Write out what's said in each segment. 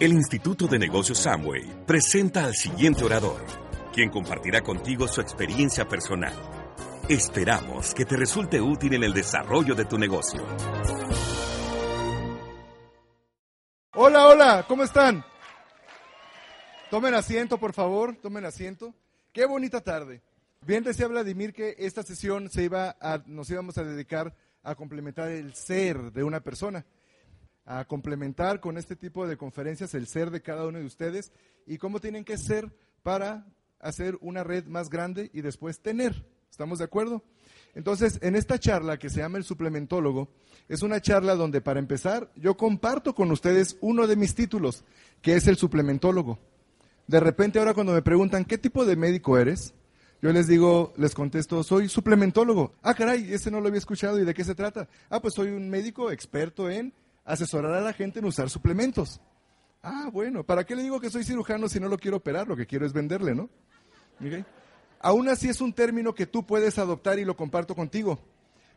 El Instituto de Negocios Samway presenta al siguiente orador, quien compartirá contigo su experiencia personal. Esperamos que te resulte útil en el desarrollo de tu negocio. Hola, hola, ¿cómo están? Tomen asiento, por favor, tomen asiento. Qué bonita tarde. Bien decía Vladimir que esta sesión se iba nos íbamos a dedicar a complementar el ser de una persona a complementar con este tipo de conferencias el ser de cada uno de ustedes y cómo tienen que ser para hacer una red más grande y después tener. ¿Estamos de acuerdo? Entonces, en esta charla que se llama el suplementólogo, es una charla donde para empezar yo comparto con ustedes uno de mis títulos, que es el suplementólogo. De repente ahora cuando me preguntan, ¿qué tipo de médico eres? Yo les digo, les contesto, soy suplementólogo. Ah, caray, ese no lo había escuchado. ¿Y de qué se trata? Ah, pues soy un médico experto en asesorar a la gente en usar suplementos. Ah, bueno, ¿para qué le digo que soy cirujano si no lo quiero operar? Lo que quiero es venderle, ¿no? Aún así es un término que tú puedes adoptar y lo comparto contigo.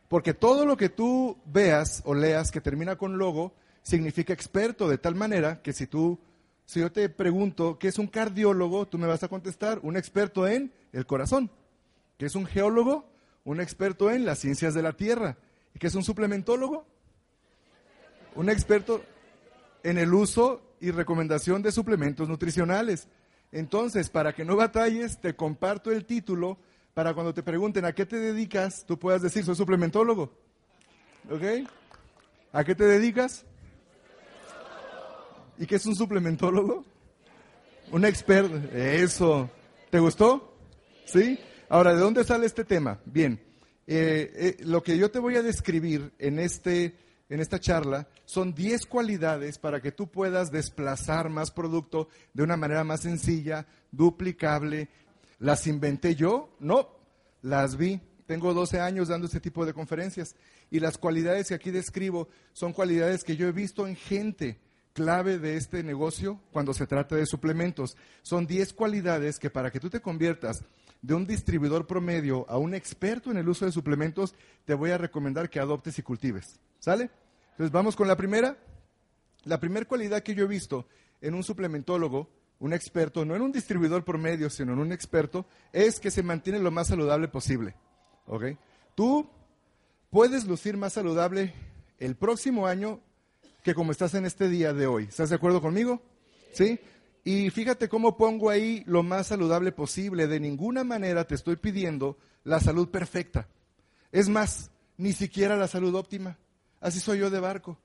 Porque todo lo que tú veas o leas que termina con logo significa experto, de tal manera que si tú, si yo te pregunto qué es un cardiólogo, tú me vas a contestar un experto en el corazón. ¿Qué es un geólogo? Un experto en las ciencias de la tierra. ¿Y qué es un suplementólogo? Un experto en el uso y recomendación de suplementos nutricionales. Entonces, para que no batalles, te comparto el título para cuando te pregunten a qué te dedicas, tú puedas decir, soy suplementólogo. ¿Ok? ¿A qué te dedicas? ¿Y qué es un suplementólogo? Un experto. Eso. ¿Te gustó? ¿Sí? Ahora, ¿de dónde sale este tema? Bien, eh, eh, lo que yo te voy a describir en este en esta charla son 10 cualidades para que tú puedas desplazar más producto de una manera más sencilla, duplicable. ¿Las inventé yo? No, las vi. Tengo 12 años dando este tipo de conferencias y las cualidades que aquí describo son cualidades que yo he visto en gente clave de este negocio cuando se trata de suplementos. Son 10 cualidades que para que tú te conviertas de un distribuidor promedio a un experto en el uso de suplementos, te voy a recomendar que adoptes y cultives. ¿Sale? Entonces vamos con la primera. La primera cualidad que yo he visto en un suplementólogo, un experto, no en un distribuidor por medio, sino en un experto, es que se mantiene lo más saludable posible. ¿Ok? Tú puedes lucir más saludable el próximo año que como estás en este día de hoy. ¿Estás de acuerdo conmigo? ¿Sí? Y fíjate cómo pongo ahí lo más saludable posible. De ninguna manera te estoy pidiendo la salud perfecta. Es más, ni siquiera la salud óptima. Así soy yo de barco.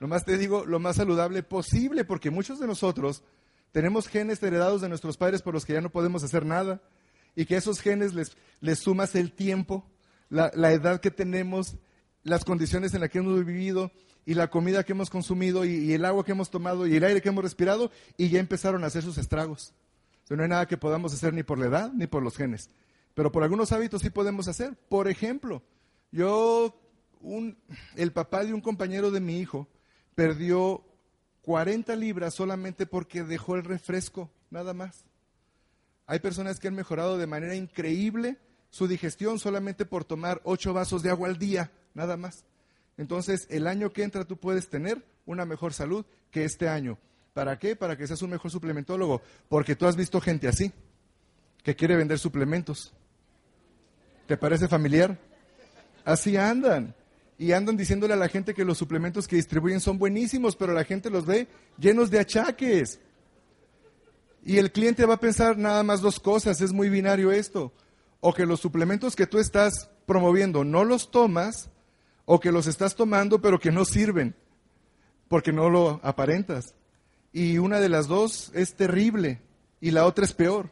Nomás te digo lo más saludable posible, porque muchos de nosotros tenemos genes heredados de nuestros padres por los que ya no podemos hacer nada, y que esos genes les, sumas el tiempo, la, edad que tenemos, las condiciones en las que hemos vivido, y la comida que hemos consumido, y, el agua que hemos tomado, y el aire que hemos respirado, y ya empezaron a hacer sus estragos. no hay nada que podamos hacer ni por la edad ni por los genes. Pero por algunos hábitos sí podemos hacer. Por ejemplo, yo el papá de un compañero de mi hijo perdió 40 libras solamente porque dejó el refresco, nada más. Hay personas que han mejorado de manera increíble su digestión solamente por tomar 8 vasos de agua al día, nada más. Entonces, el año que entra tú puedes tener una mejor salud que este año. ¿Para qué? Para que seas un mejor suplementólogo. Porque tú has visto gente así, que quiere vender suplementos. ¿Te parece familiar? Así andan y andan diciéndole a la gente que los suplementos que distribuyen son buenísimos, pero la gente los ve llenos de achaques. Y el cliente va a pensar nada más dos cosas, es muy binario esto. O que los suplementos que tú estás promoviendo no los tomas, o que los estás tomando pero que no sirven, porque no lo aparentas. Y una de las dos es terrible y la otra es peor.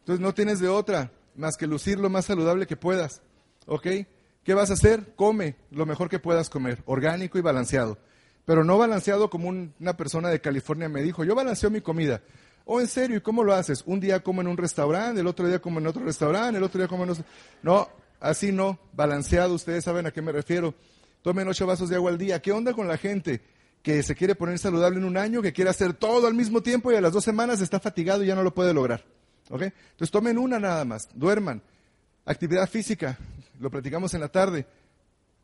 Entonces no tienes de otra más que lucir lo más saludable que puedas. ¿Ok? ¿Qué vas a hacer? Come lo mejor que puedas comer, orgánico y balanceado. pero no balanceado como una persona de California me dijo. Yo balanceo mi comida. Oh, en serio, ¿y cómo lo haces? Un día como en un restaurante, el otro día como en otro restaurante, el otro día como en otro... No, así no, balanceado, ustedes saben a qué me refiero. Tomen ocho vasos de agua al día. ¿Qué onda con la gente que se quiere poner saludable en un año, que quiere hacer todo al mismo tiempo y a las dos semanas está fatigado y ya no lo puede lograr? ¿Ok? Entonces tomen una nada más, duerman. Actividad física, lo platicamos en la tarde.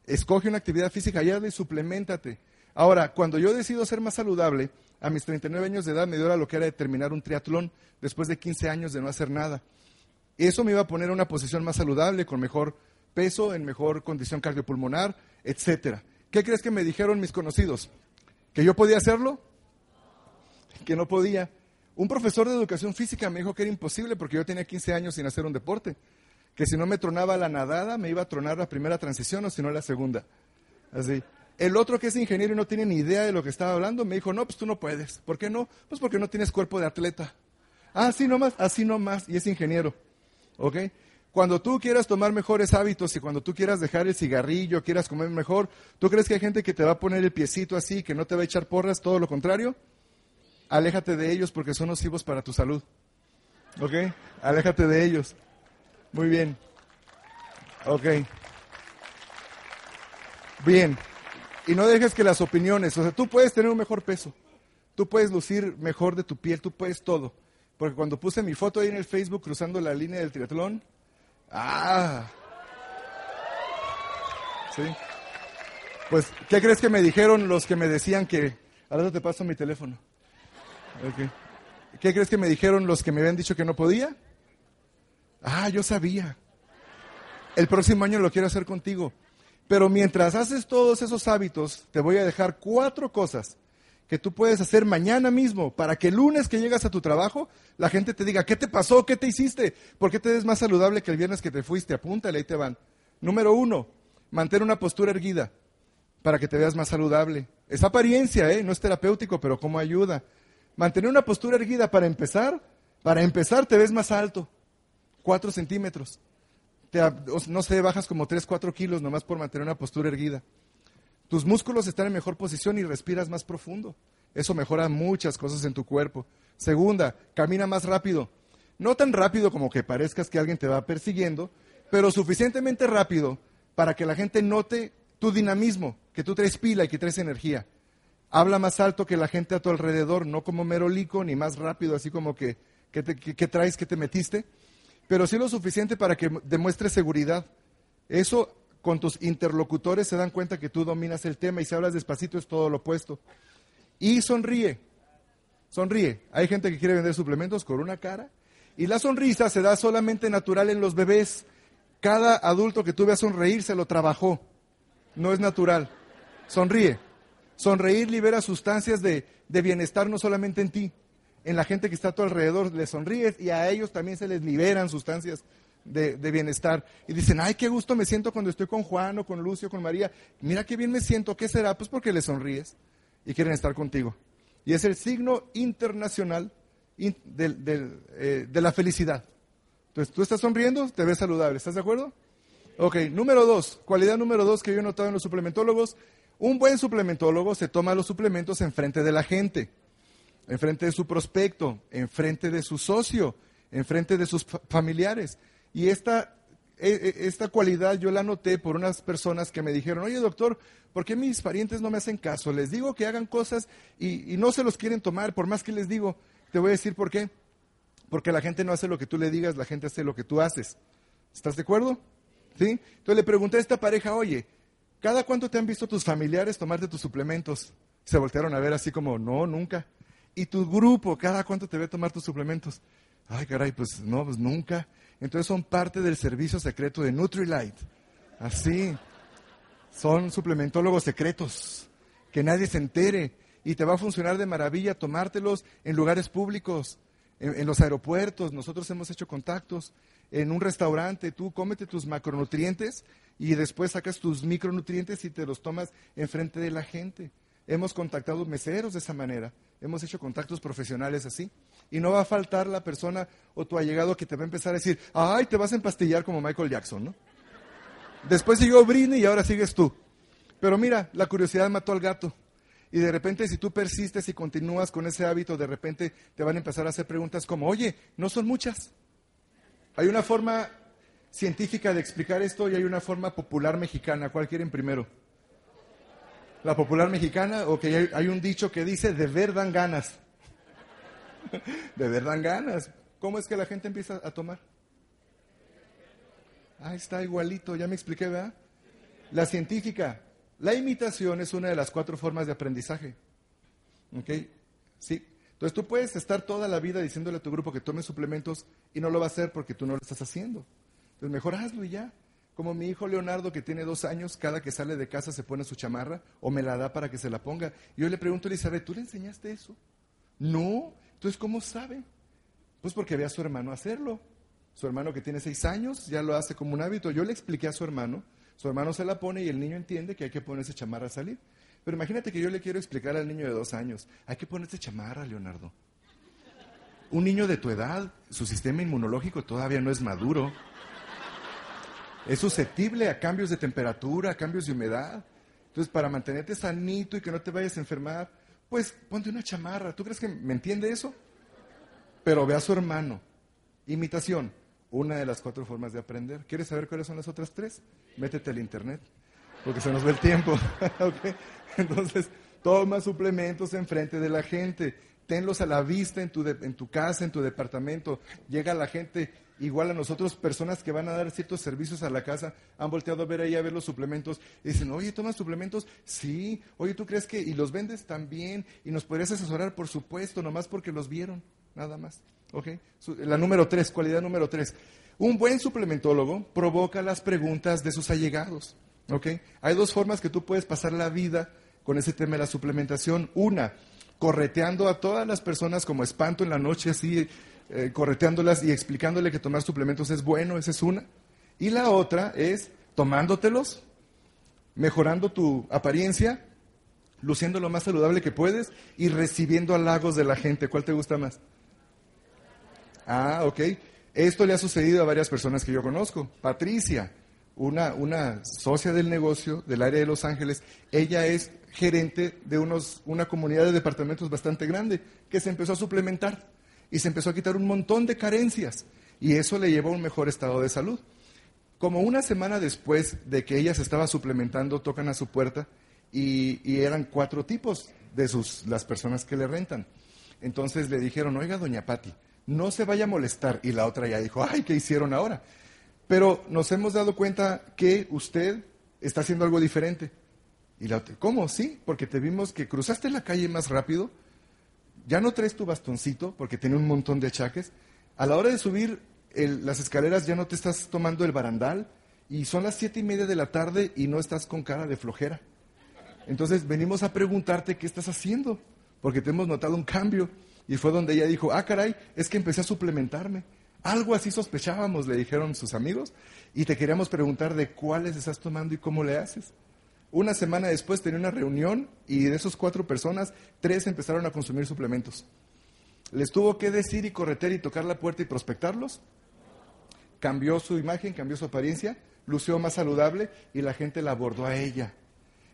Escoge una actividad física ya y suplementate. Ahora, cuando yo decido ser más saludable, a mis 39 años de edad me dio lo que era terminar un triatlón después de 15 años de no hacer nada. Eso me iba a poner en una posición más saludable, con mejor peso, en mejor condición cardiopulmonar, etcétera. ¿Qué crees que me dijeron mis conocidos? ¿Que yo podía hacerlo? Que no podía. Un profesor de educación física me dijo que era imposible porque yo tenía 15 años sin hacer un deporte. Que si no me tronaba la nadada, me iba a tronar la primera transición o si no la segunda. Así. El otro que es ingeniero y no tiene ni idea de lo que estaba hablando, me dijo, no, pues tú no puedes. ¿Por qué no? Pues porque no tienes cuerpo de atleta. Ah, así nomás, así nomás, y es ingeniero. ¿Ok? Cuando tú quieras tomar mejores hábitos y cuando tú quieras dejar el cigarrillo, quieras comer mejor, ¿tú crees que hay gente que te va a poner el piecito así, que no te va a echar porras? Todo lo contrario. Aléjate de ellos porque son nocivos para tu salud. ¿Ok? Aléjate de ellos. Muy bien. Ok. Bien y no dejes que las opiniones, o sea, tú puedes tener un mejor peso, tú puedes lucir mejor de tu piel, tú puedes todo. Porque cuando puse mi foto ahí en el Facebook cruzando la línea del triatlón, ah, sí. Pues, ¿qué crees que me dijeron los que me decían que, ahora te paso mi teléfono? ¿Qué crees que me dijeron los que me habían dicho que no podía? Ah, yo sabía. El próximo año lo quiero hacer contigo. Pero mientras haces todos esos hábitos, te voy a dejar cuatro cosas que tú puedes hacer mañana mismo para que el lunes que llegas a tu trabajo, la gente te diga, ¿qué te pasó? ¿Qué te hiciste? ¿Por qué te ves más saludable que el viernes que te fuiste? Apúntale, ahí te van. Número uno, mantén una postura erguida para que te veas más saludable. Es apariencia, ¿eh? no es terapéutico, pero ¿cómo ayuda? Mantener una postura erguida para empezar, para empezar te ves más alto, cuatro centímetros no sé, bajas como 3, 4 kilos nomás por mantener una postura erguida. Tus músculos están en mejor posición y respiras más profundo. Eso mejora muchas cosas en tu cuerpo. Segunda, camina más rápido. No tan rápido como que parezcas que alguien te va persiguiendo, pero suficientemente rápido para que la gente note tu dinamismo, que tú traes pila y que traes energía. Habla más alto que la gente a tu alrededor, no como merolico, ni más rápido, así como que, que traes, que te metiste pero sí lo suficiente para que demuestres seguridad. Eso con tus interlocutores se dan cuenta que tú dominas el tema y si hablas despacito es todo lo opuesto. Y sonríe, sonríe. Hay gente que quiere vender suplementos con una cara y la sonrisa se da solamente natural en los bebés. Cada adulto que tú veas sonreír se lo trabajó, no es natural. Sonríe. Sonreír libera sustancias de, de bienestar no solamente en ti, en la gente que está a tu alrededor, les sonríes y a ellos también se les liberan sustancias de, bienestar. Y dicen, ay, qué gusto me siento cuando estoy con Juan o con Lucio, con María. Mira qué bien me siento, ¿qué será? Pues porque les sonríes y quieren estar contigo. Y es el signo internacional eh, de la felicidad. Entonces, tú estás sonriendo, te ves saludable, ¿estás de acuerdo? Ok, número dos, cualidad número dos que yo he notado en los suplementólogos, un buen suplementólogo se toma los suplementos enfrente de la gente enfrente de su prospecto, enfrente de su socio, enfrente de sus familiares. Y esta, e, e, esta cualidad yo la noté por unas personas que me dijeron, oye doctor, ¿por qué mis parientes no me hacen caso? Les digo que hagan cosas y, no se los quieren tomar, por más que les digo, te voy a decir por qué. Porque la gente no hace lo que tú le digas, la gente hace lo que tú haces. ¿Estás de acuerdo? ¿Sí? Entonces le pregunté a esta pareja, oye, ¿cada cuánto te han visto tus familiares tomarte tus suplementos? Se voltearon a ver así como, no, nunca. ¿Y tu grupo, cada cuánto te ve tomar tus suplementos? Ay, caray, pues no, pues nunca. Entonces son parte del servicio secreto de Nutrilite. Así. Son suplementólogos secretos. Que nadie se entere. Y te va a funcionar de maravilla tomártelos en lugares públicos, en, en los aeropuertos. Nosotros hemos hecho contactos. En un restaurante, tú cómete tus macronutrientes y después sacas tus micronutrientes y te los tomas enfrente de la gente. Hemos contactado meseros de esa manera, hemos hecho contactos profesionales así. Y no va a faltar la persona o tu allegado que te va a empezar a decir, ay, te vas a empastillar como Michael Jackson, ¿no? Después siguió Britney y ahora sigues tú. Pero mira, la curiosidad mató al gato. Y de repente, si tú persistes y continúas con ese hábito, de repente te van a empezar a hacer preguntas como, oye, no son muchas. Hay una forma científica de explicar esto y hay una forma popular mexicana. ¿Cuál quieren primero? La popular mexicana, o que hay, un dicho que dice, de ver dan ganas. de ver dan ganas. ¿Cómo es que la gente empieza a tomar? Ah, está igualito, ya me expliqué, ¿verdad? La científica, la imitación es una de las cuatro formas de aprendizaje. ¿Ok? Sí. Entonces tú puedes estar toda la vida diciéndole a tu grupo que tome suplementos y no lo va a hacer porque tú no lo estás haciendo. Entonces mejor hazlo y ya. Como mi hijo Leonardo, que tiene dos años, cada que sale de casa se pone su chamarra o me la da para que se la ponga. Yo le pregunto a Elizabeth, ¿tú le enseñaste eso? No. Entonces, ¿cómo sabe? Pues porque ve a su hermano hacerlo. Su hermano que tiene seis años ya lo hace como un hábito. Yo le expliqué a su hermano, su hermano se la pone y el niño entiende que hay que ponerse chamarra a salir. Pero imagínate que yo le quiero explicar al niño de dos años, hay que ponerse chamarra, Leonardo. Un niño de tu edad, su sistema inmunológico todavía no es maduro. Es susceptible a cambios de temperatura, a cambios de humedad. Entonces, para mantenerte sanito y que no te vayas a enfermar, pues ponte una chamarra. ¿Tú crees que me entiende eso? Pero ve a su hermano. Imitación una de las cuatro formas de aprender. ¿Quieres saber cuáles son las otras tres? Métete al internet, porque se nos ve el tiempo. Entonces, toma suplementos enfrente de la gente, tenlos a la vista en tu, en tu casa, en tu departamento. Llega la gente, igual a nosotros, personas que van a dar ciertos servicios a la casa, han volteado a ver ahí a ver los suplementos y dicen, oye, ¿tomas suplementos? Sí. Oye, ¿tú crees que? ¿Y los vendes también? ¿Y nos podrías asesorar? Por supuesto, nomás porque los vieron, nada más. La número tres, cualidad número tres. Un buen suplementólogo provoca las preguntas de sus allegados. Hay dos formas que tú puedes pasar la vida con ese tema de la suplementación. Una, correteando a todas las personas como espanto en la noche, así, eh, correteándolas y explicándole que tomar suplementos es bueno, esa es una. Y la otra es tomándotelos, mejorando tu apariencia, luciendo lo más saludable que puedes y recibiendo halagos de la gente. ¿Cuál te gusta más? Ah, ok. Esto le ha sucedido a varias personas que yo conozco. Patricia, una, una socia del negocio del área de Los Ángeles, ella es gerente de unos, una comunidad de departamentos bastante grande que se empezó a suplementar y se empezó a quitar un montón de carencias y eso le llevó a un mejor estado de salud. Como una semana después de que ella se estaba suplementando, tocan a su puerta y, eran cuatro tipos de sus, las personas que le rentan. Entonces le dijeron, oiga, doña Patti, no se vaya a molestar. Y la otra ya dijo, ay, ¿qué hicieron ahora? Pero nos hemos dado cuenta que usted está haciendo algo diferente. Y la otra, ¿cómo? Sí, porque te vimos que cruzaste la calle más rápido, ya no traes tu bastoncito porque tiene un montón de achaques. A la hora de subir las escaleras ya no te estás tomando el barandal y son las siete y media de la tarde y no estás con cara de flojera. Entonces venimos a preguntarte qué estás haciendo, porque te hemos notado un cambio. Y fue donde ella dijo, ah, caray, es que empecé a suplementarme. Algo así sospechábamos, le dijeron sus amigos, y te queríamos preguntar de cuáles estás tomando y cómo le haces. Una semana después tenía una reunión y de esas cuatro personas, tres empezaron a consumir suplementos. Les tuvo que decir y correter y tocar la puerta y prospectarlos. Cambió su imagen, cambió su apariencia, lució más saludable y la gente la abordó a ella.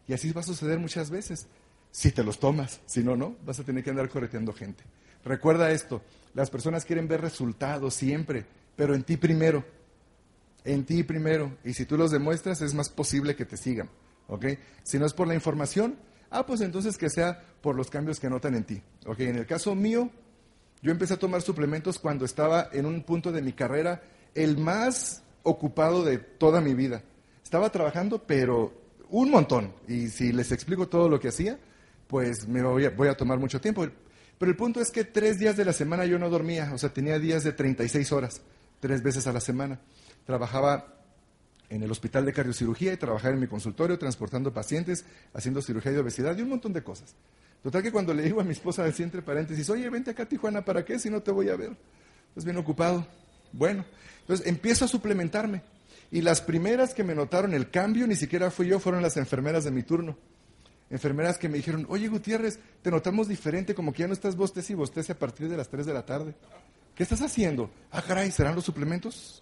Y así va a suceder muchas veces. Si te los tomas, si no, no, vas a tener que andar correteando gente. Recuerda esto, las personas quieren ver resultados siempre, pero en ti primero. En ti primero. Y si tú los demuestras, es más posible que te sigan. Si no es por la información, ah, pues entonces que sea por los cambios que notan en ti. ¿Ok? En el caso mío, yo empecé a tomar suplementos cuando estaba en un punto de mi carrera el más ocupado de toda mi vida. Estaba trabajando, pero un montón. Y si les explico todo lo que hacía, pues me voy a, voy a tomar mucho tiempo. Pero el punto es que tres días de la semana yo no dormía, o sea, tenía días de 36 horas, tres veces a la semana. Trabajaba en el hospital de cardiocirugía y trabajaba en mi consultorio transportando pacientes, haciendo cirugía de obesidad y un montón de cosas. Total que cuando le digo a mi esposa, así entre paréntesis, oye, vente acá a Tijuana, ¿para qué? Si no te voy a ver. Estás bien ocupado. Bueno, entonces empiezo a suplementarme. Y las primeras que me notaron el cambio, ni siquiera fui yo, fueron las enfermeras de mi turno enfermeras que me dijeron, oye Gutiérrez, te notamos diferente, como que ya no estás bostes y bostece a partir de las 3 de la tarde. ¿Qué estás haciendo? Ah, caray, ¿serán los suplementos?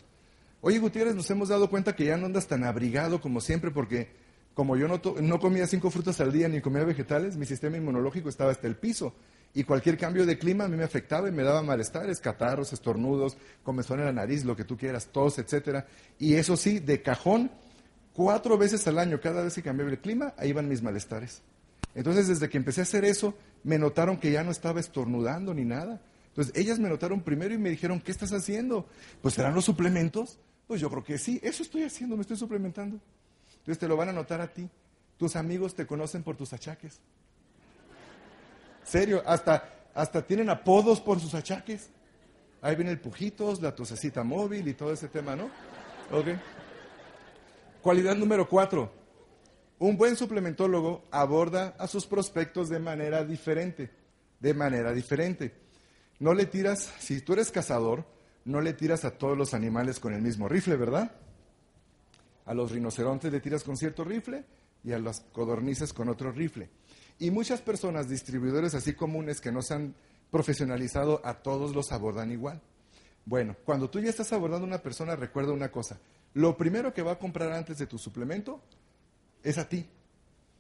Oye Gutiérrez, nos hemos dado cuenta que ya no andas tan abrigado como siempre porque como yo no, no comía cinco frutas al día ni comía vegetales, mi sistema inmunológico estaba hasta el piso. Y cualquier cambio de clima a mí me afectaba y me daba malestares, catarros, estornudos, comezón en la nariz, lo que tú quieras, tos, etcétera. Y eso sí, de cajón, cuatro veces al año, cada vez que cambiaba el clima, ahí iban mis malestares. Entonces, desde que empecé a hacer eso, me notaron que ya no estaba estornudando ni nada. Entonces, ellas me notaron primero y me dijeron, ¿qué estás haciendo? Pues serán los suplementos. Pues yo creo que sí, eso estoy haciendo, me estoy suplementando. Entonces te lo van a notar a ti. Tus amigos te conocen por tus achaques. Serio, hasta, hasta tienen apodos por sus achaques. Ahí viene el pujitos, la tosecita móvil y todo ese tema, ¿no? Ok. Cualidad número cuatro. Un buen suplementólogo aborda a sus prospectos de manera diferente. De manera diferente. No le tiras, si tú eres cazador, no le tiras a todos los animales con el mismo rifle, ¿verdad? A los rinocerontes le tiras con cierto rifle y a las codornices con otro rifle. Y muchas personas, distribuidores así comunes que no se han profesionalizado, a todos los abordan igual. Bueno, cuando tú ya estás abordando a una persona, recuerda una cosa. Lo primero que va a comprar antes de tu suplemento es a ti.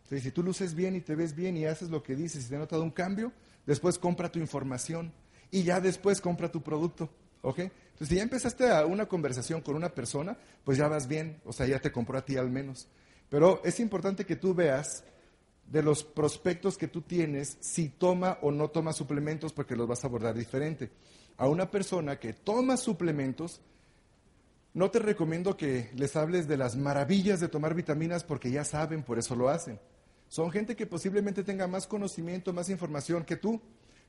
si tú luces bien y te ves bien y haces lo que dices y te ha notado un cambio, después compra tu información y ya después compra tu producto. ¿Ok? Entonces, si ya empezaste a una conversación con una persona, pues ya vas bien, o sea, ya te compró a ti al menos. Pero es importante que tú veas de los prospectos que tú tienes si toma o no toma suplementos porque los vas a abordar diferente. A una persona que toma suplementos, no te recomiendo que les hables de las maravillas de tomar vitaminas porque ya saben, por eso lo hacen. Son gente que posiblemente tenga más conocimiento, más información que tú.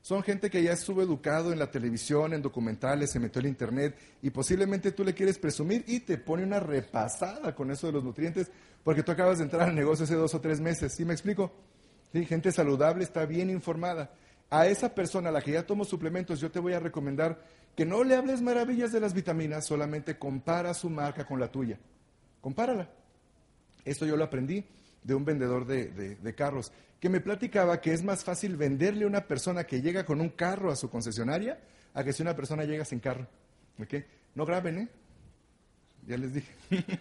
Son gente que ya estuvo educado en la televisión, en documentales, se metió en internet y posiblemente tú le quieres presumir y te pone una repasada con eso de los nutrientes porque tú acabas de entrar al negocio hace dos o tres meses. ¿Sí me explico? ¿Sí? Gente saludable está bien informada. A esa persona a la que ya tomo suplementos, yo te voy a recomendar que no le hables maravillas de las vitaminas, solamente compara su marca con la tuya. Compárala. Esto yo lo aprendí de un vendedor de, carros, que me platicaba que es más fácil venderle a una persona que llega con un carro a su concesionaria a que si una persona llega sin carro. ¿Ok? No graben, ¿eh? Ya les dije.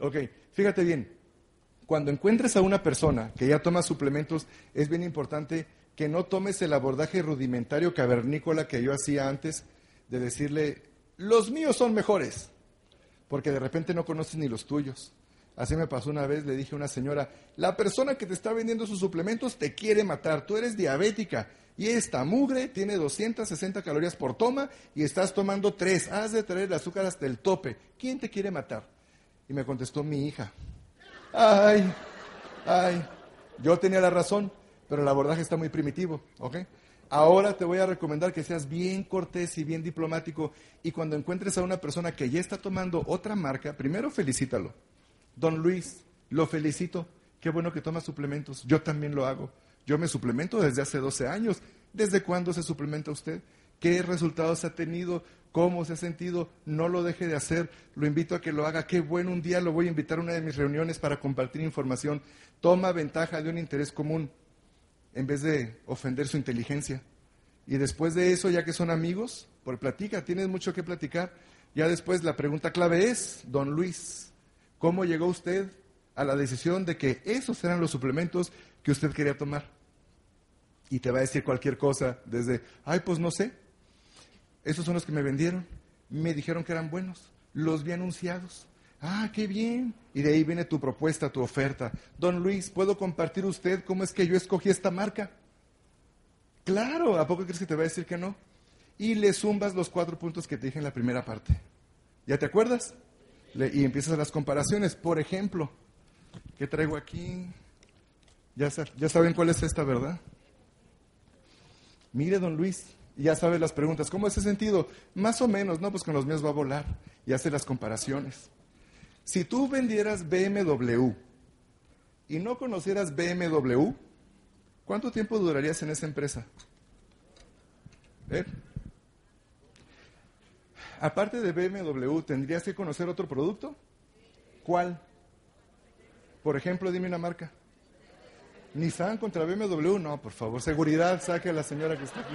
ok, fíjate bien. Cuando encuentres a una persona que ya toma suplementos, es bien importante que no tomes el abordaje rudimentario cavernícola que yo hacía antes de decirle, los míos son mejores, porque de repente no conoces ni los tuyos. Así me pasó una vez, le dije a una señora, la persona que te está vendiendo sus suplementos te quiere matar, tú eres diabética y esta mugre tiene 260 calorías por toma y estás tomando tres, has de traer el azúcar hasta el tope, ¿quién te quiere matar? Y me contestó mi hija, ay, ay, yo tenía la razón, pero el abordaje está muy primitivo, ¿ok? Ahora te voy a recomendar que seas bien cortés y bien diplomático y cuando encuentres a una persona que ya está tomando otra marca, primero felicítalo Don Luis, lo felicito. Qué bueno que toma suplementos. Yo también lo hago. Yo me suplemento desde hace 12 años. ¿Desde cuándo se suplementa usted? ¿Qué resultados ha tenido? ¿Cómo se ha sentido? No lo deje de hacer. Lo invito a que lo haga. Qué bueno. Un día lo voy a invitar a una de mis reuniones para compartir información. Toma ventaja de un interés común en vez de ofender su inteligencia. Y después de eso, ya que son amigos, por platica, tienes mucho que platicar. Ya después la pregunta clave es, don Luis, ¿Cómo llegó usted a la decisión de que esos eran los suplementos que usted quería tomar? Y te va a decir cualquier cosa, desde, ay, pues no sé, esos son los que me vendieron, me dijeron que eran buenos, los vi anunciados. Ah, qué bien. Y de ahí viene tu propuesta, tu oferta. Don Luis, ¿puedo compartir usted cómo es que yo escogí esta marca? Claro, ¿a poco crees que te va a decir que no? Y le zumbas los cuatro puntos que te dije en la primera parte. ¿Ya te acuerdas? Y empiezas las comparaciones. Por ejemplo, ¿qué traigo aquí? Ya, ya saben cuál es esta, ¿verdad? Mire, don Luis, ya sabe las preguntas. ¿Cómo es ese sentido? Más o menos, ¿no? Pues con los míos va a volar y hace las comparaciones. Si tú vendieras BMW y no conocieras BMW, ¿cuánto tiempo durarías en esa empresa? ¿Eh? Aparte de BMW, ¿tendrías que conocer otro producto? ¿Cuál? Por ejemplo, dime una marca. Nissan contra BMW, no, por favor, seguridad, saque a la señora que está aquí.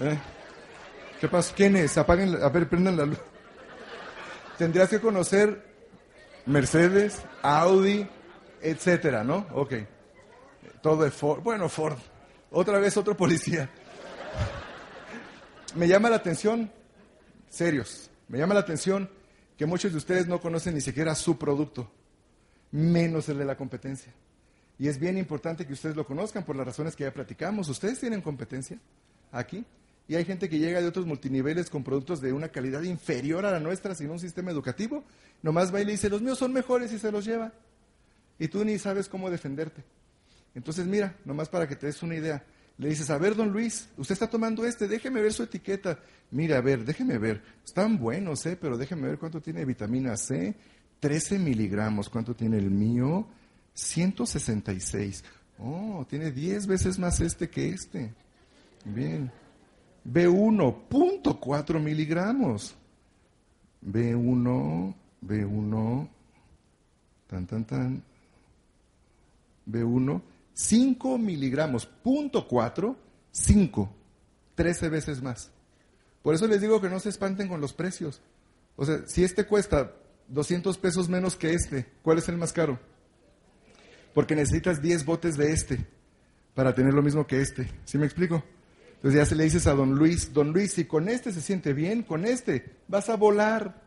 ¿Eh? ¿Qué pasa? ¿Quién es? Apaguen, a ver, prendan la luz. Tendrías que conocer Mercedes, Audi, etcétera, ¿no? Ok. Todo es Ford. Bueno, Ford. Otra vez otro policía. Me llama la atención, serios, me llama la atención que muchos de ustedes no conocen ni siquiera su producto, menos el de la competencia. Y es bien importante que ustedes lo conozcan por las razones que ya platicamos. Ustedes tienen competencia aquí. Y hay gente que llega de otros multiniveles con productos de una calidad inferior a la nuestra sin un sistema educativo. Nomás va y le dice, los míos son mejores y se los lleva. Y tú ni sabes cómo defenderte. Entonces, mira, nomás para que te des una idea. Le dices, a ver, don Luis, usted está tomando este, déjeme ver su etiqueta. Mira, a ver, déjeme ver. Están buenos, ¿eh? Pero déjeme ver cuánto tiene vitamina C. 13 miligramos. ¿Cuánto tiene el mío? 166. Oh, tiene 10 veces más este que este. Bien. B1, 0.4 miligramos. B1, B1, tan, tan, tan. B1, 5 miligramos, punto 4, 5, 13 veces más. Por eso les digo que no se espanten con los precios. O sea, si este cuesta 200 pesos menos que este, ¿cuál es el más caro? Porque necesitas 10 botes de este para tener lo mismo que este. ¿Sí me explico? Entonces ya se le dices a don Luis, don Luis, si con este se siente bien, con este vas a volar.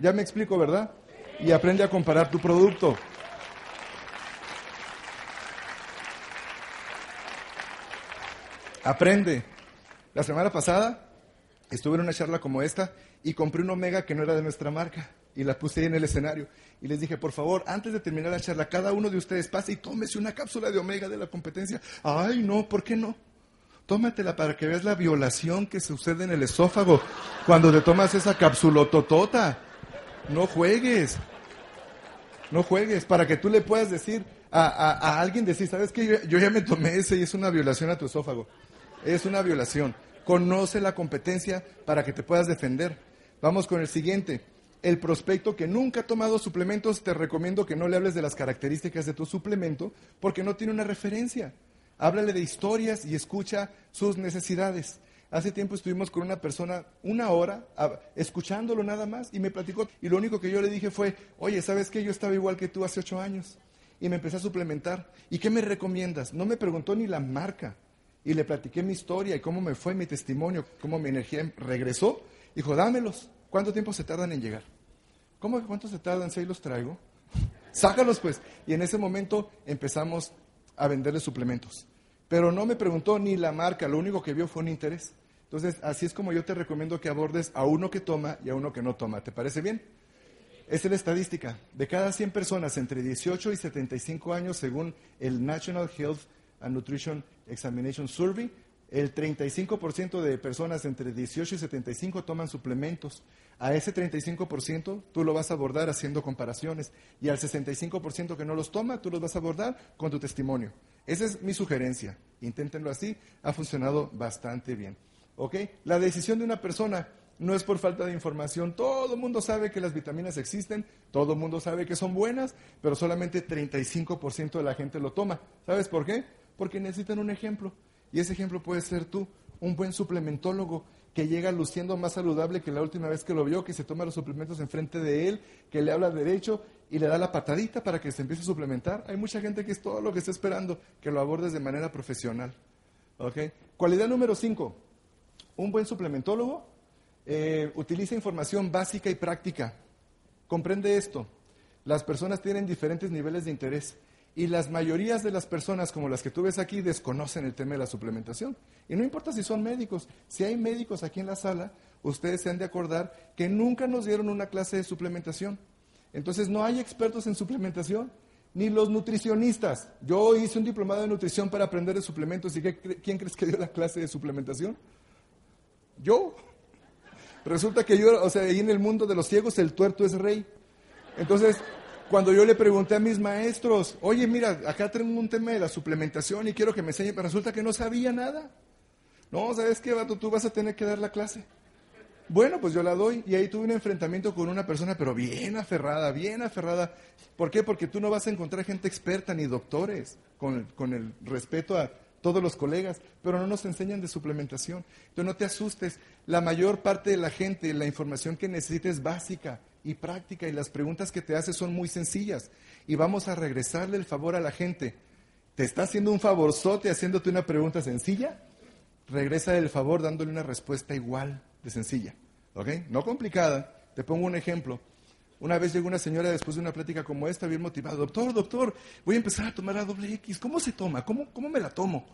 Ya me explico, ¿verdad? Y aprende a comparar tu producto. Aprende. La semana pasada estuve en una charla como esta y compré un Omega que no era de nuestra marca y la puse en el escenario. Y les dije, por favor, antes de terminar la charla, cada uno de ustedes pase y tómese una cápsula de Omega de la competencia. Ay, no, ¿por qué no? Tómatela para que veas la violación que sucede en el esófago cuando te tomas esa totota. No juegues. No juegues. Para que tú le puedas decir a, alguien, decir, ¿sabes qué? Yo, yo ya me tomé ese y es una violación a tu esófago. Es una violación. Conoce la competencia para que te puedas defender. Vamos con el siguiente. El prospecto que nunca ha tomado suplementos, te recomiendo que no le hables de las características de tu suplemento porque no tiene una referencia háblale de historias y escucha sus necesidades. Hace tiempo estuvimos con una persona una hora escuchándolo nada más y me platicó. Y lo único que yo le dije fue, oye, ¿sabes qué? Yo estaba igual que tú hace ocho años y me empecé a suplementar. ¿Y qué me recomiendas? No me preguntó ni la marca. Y le platiqué mi historia y cómo me fue mi testimonio, cómo mi energía regresó. Dijo, dámelos. ¿Cuánto tiempo se tardan en llegar? ¿Cómo cuánto se tardan si ahí los traigo? Sácalos pues. Y en ese momento empezamos a venderle suplementos. Pero no me preguntó ni la marca, lo único que vio fue un interés. Entonces, así es como yo te recomiendo que abordes a uno que toma y a uno que no toma. ¿Te parece bien? Esta es la estadística. De cada 100 personas entre 18 y 75 años, según el National Health and Nutrition Examination Survey, el 35% de personas entre 18 y 75 toman suplementos. A ese 35% tú lo vas a abordar haciendo comparaciones. Y al 65% que no los toma, tú los vas a abordar con tu testimonio. Esa es mi sugerencia. Inténtenlo así. Ha funcionado bastante bien. ¿Ok? La decisión de una persona no es por falta de información. Todo el mundo sabe que las vitaminas existen, todo el mundo sabe que son buenas, pero solamente 35% de la gente lo toma. ¿Sabes por qué? Porque necesitan un ejemplo. Y ese ejemplo puede ser tú, un buen suplementólogo que llega luciendo más saludable que la última vez que lo vio, que se toma los suplementos enfrente de él, que le habla derecho y le da la patadita para que se empiece a suplementar. Hay mucha gente que es todo lo que está esperando, que lo abordes de manera profesional. ¿Okay? Cualidad número 5. Un buen suplementólogo eh, utiliza información básica y práctica. Comprende esto. Las personas tienen diferentes niveles de interés. Y las mayorías de las personas, como las que tú ves aquí, desconocen el tema de la suplementación. Y no importa si son médicos, si hay médicos aquí en la sala, ustedes se han de acordar que nunca nos dieron una clase de suplementación. Entonces no hay expertos en suplementación, ni los nutricionistas. Yo hice un diplomado de nutrición para aprender de suplementos y ¿quién crees que dio la clase de suplementación? Yo. Resulta que yo, o sea, ahí en el mundo de los ciegos el tuerto es rey. Entonces, cuando yo le pregunté a mis maestros, oye, mira, acá tengo un tema de la suplementación y quiero que me enseñe, pero resulta que no sabía nada. No, ¿sabes qué, vato? Tú vas a tener que dar la clase. Bueno, pues yo la doy y ahí tuve un enfrentamiento con una persona, pero bien aferrada, bien aferrada. ¿Por qué? Porque tú no vas a encontrar gente experta ni doctores, con, con el respeto a todos los colegas, pero no nos enseñan de suplementación. Entonces no te asustes, la mayor parte de la gente, la información que necesita es básica y práctica y las preguntas que te hace son muy sencillas y vamos a regresarle el favor a la gente. ¿Te está haciendo un favorzote haciéndote una pregunta sencilla? Regresa el favor dándole una respuesta igual de sencilla. ¿Ok? No complicada. Te pongo un ejemplo. Una vez llegó una señora después de una plática como esta, bien motivada. Doctor, doctor, voy a empezar a tomar la doble X. ¿Cómo se toma? ¿Cómo, cómo me la tomo?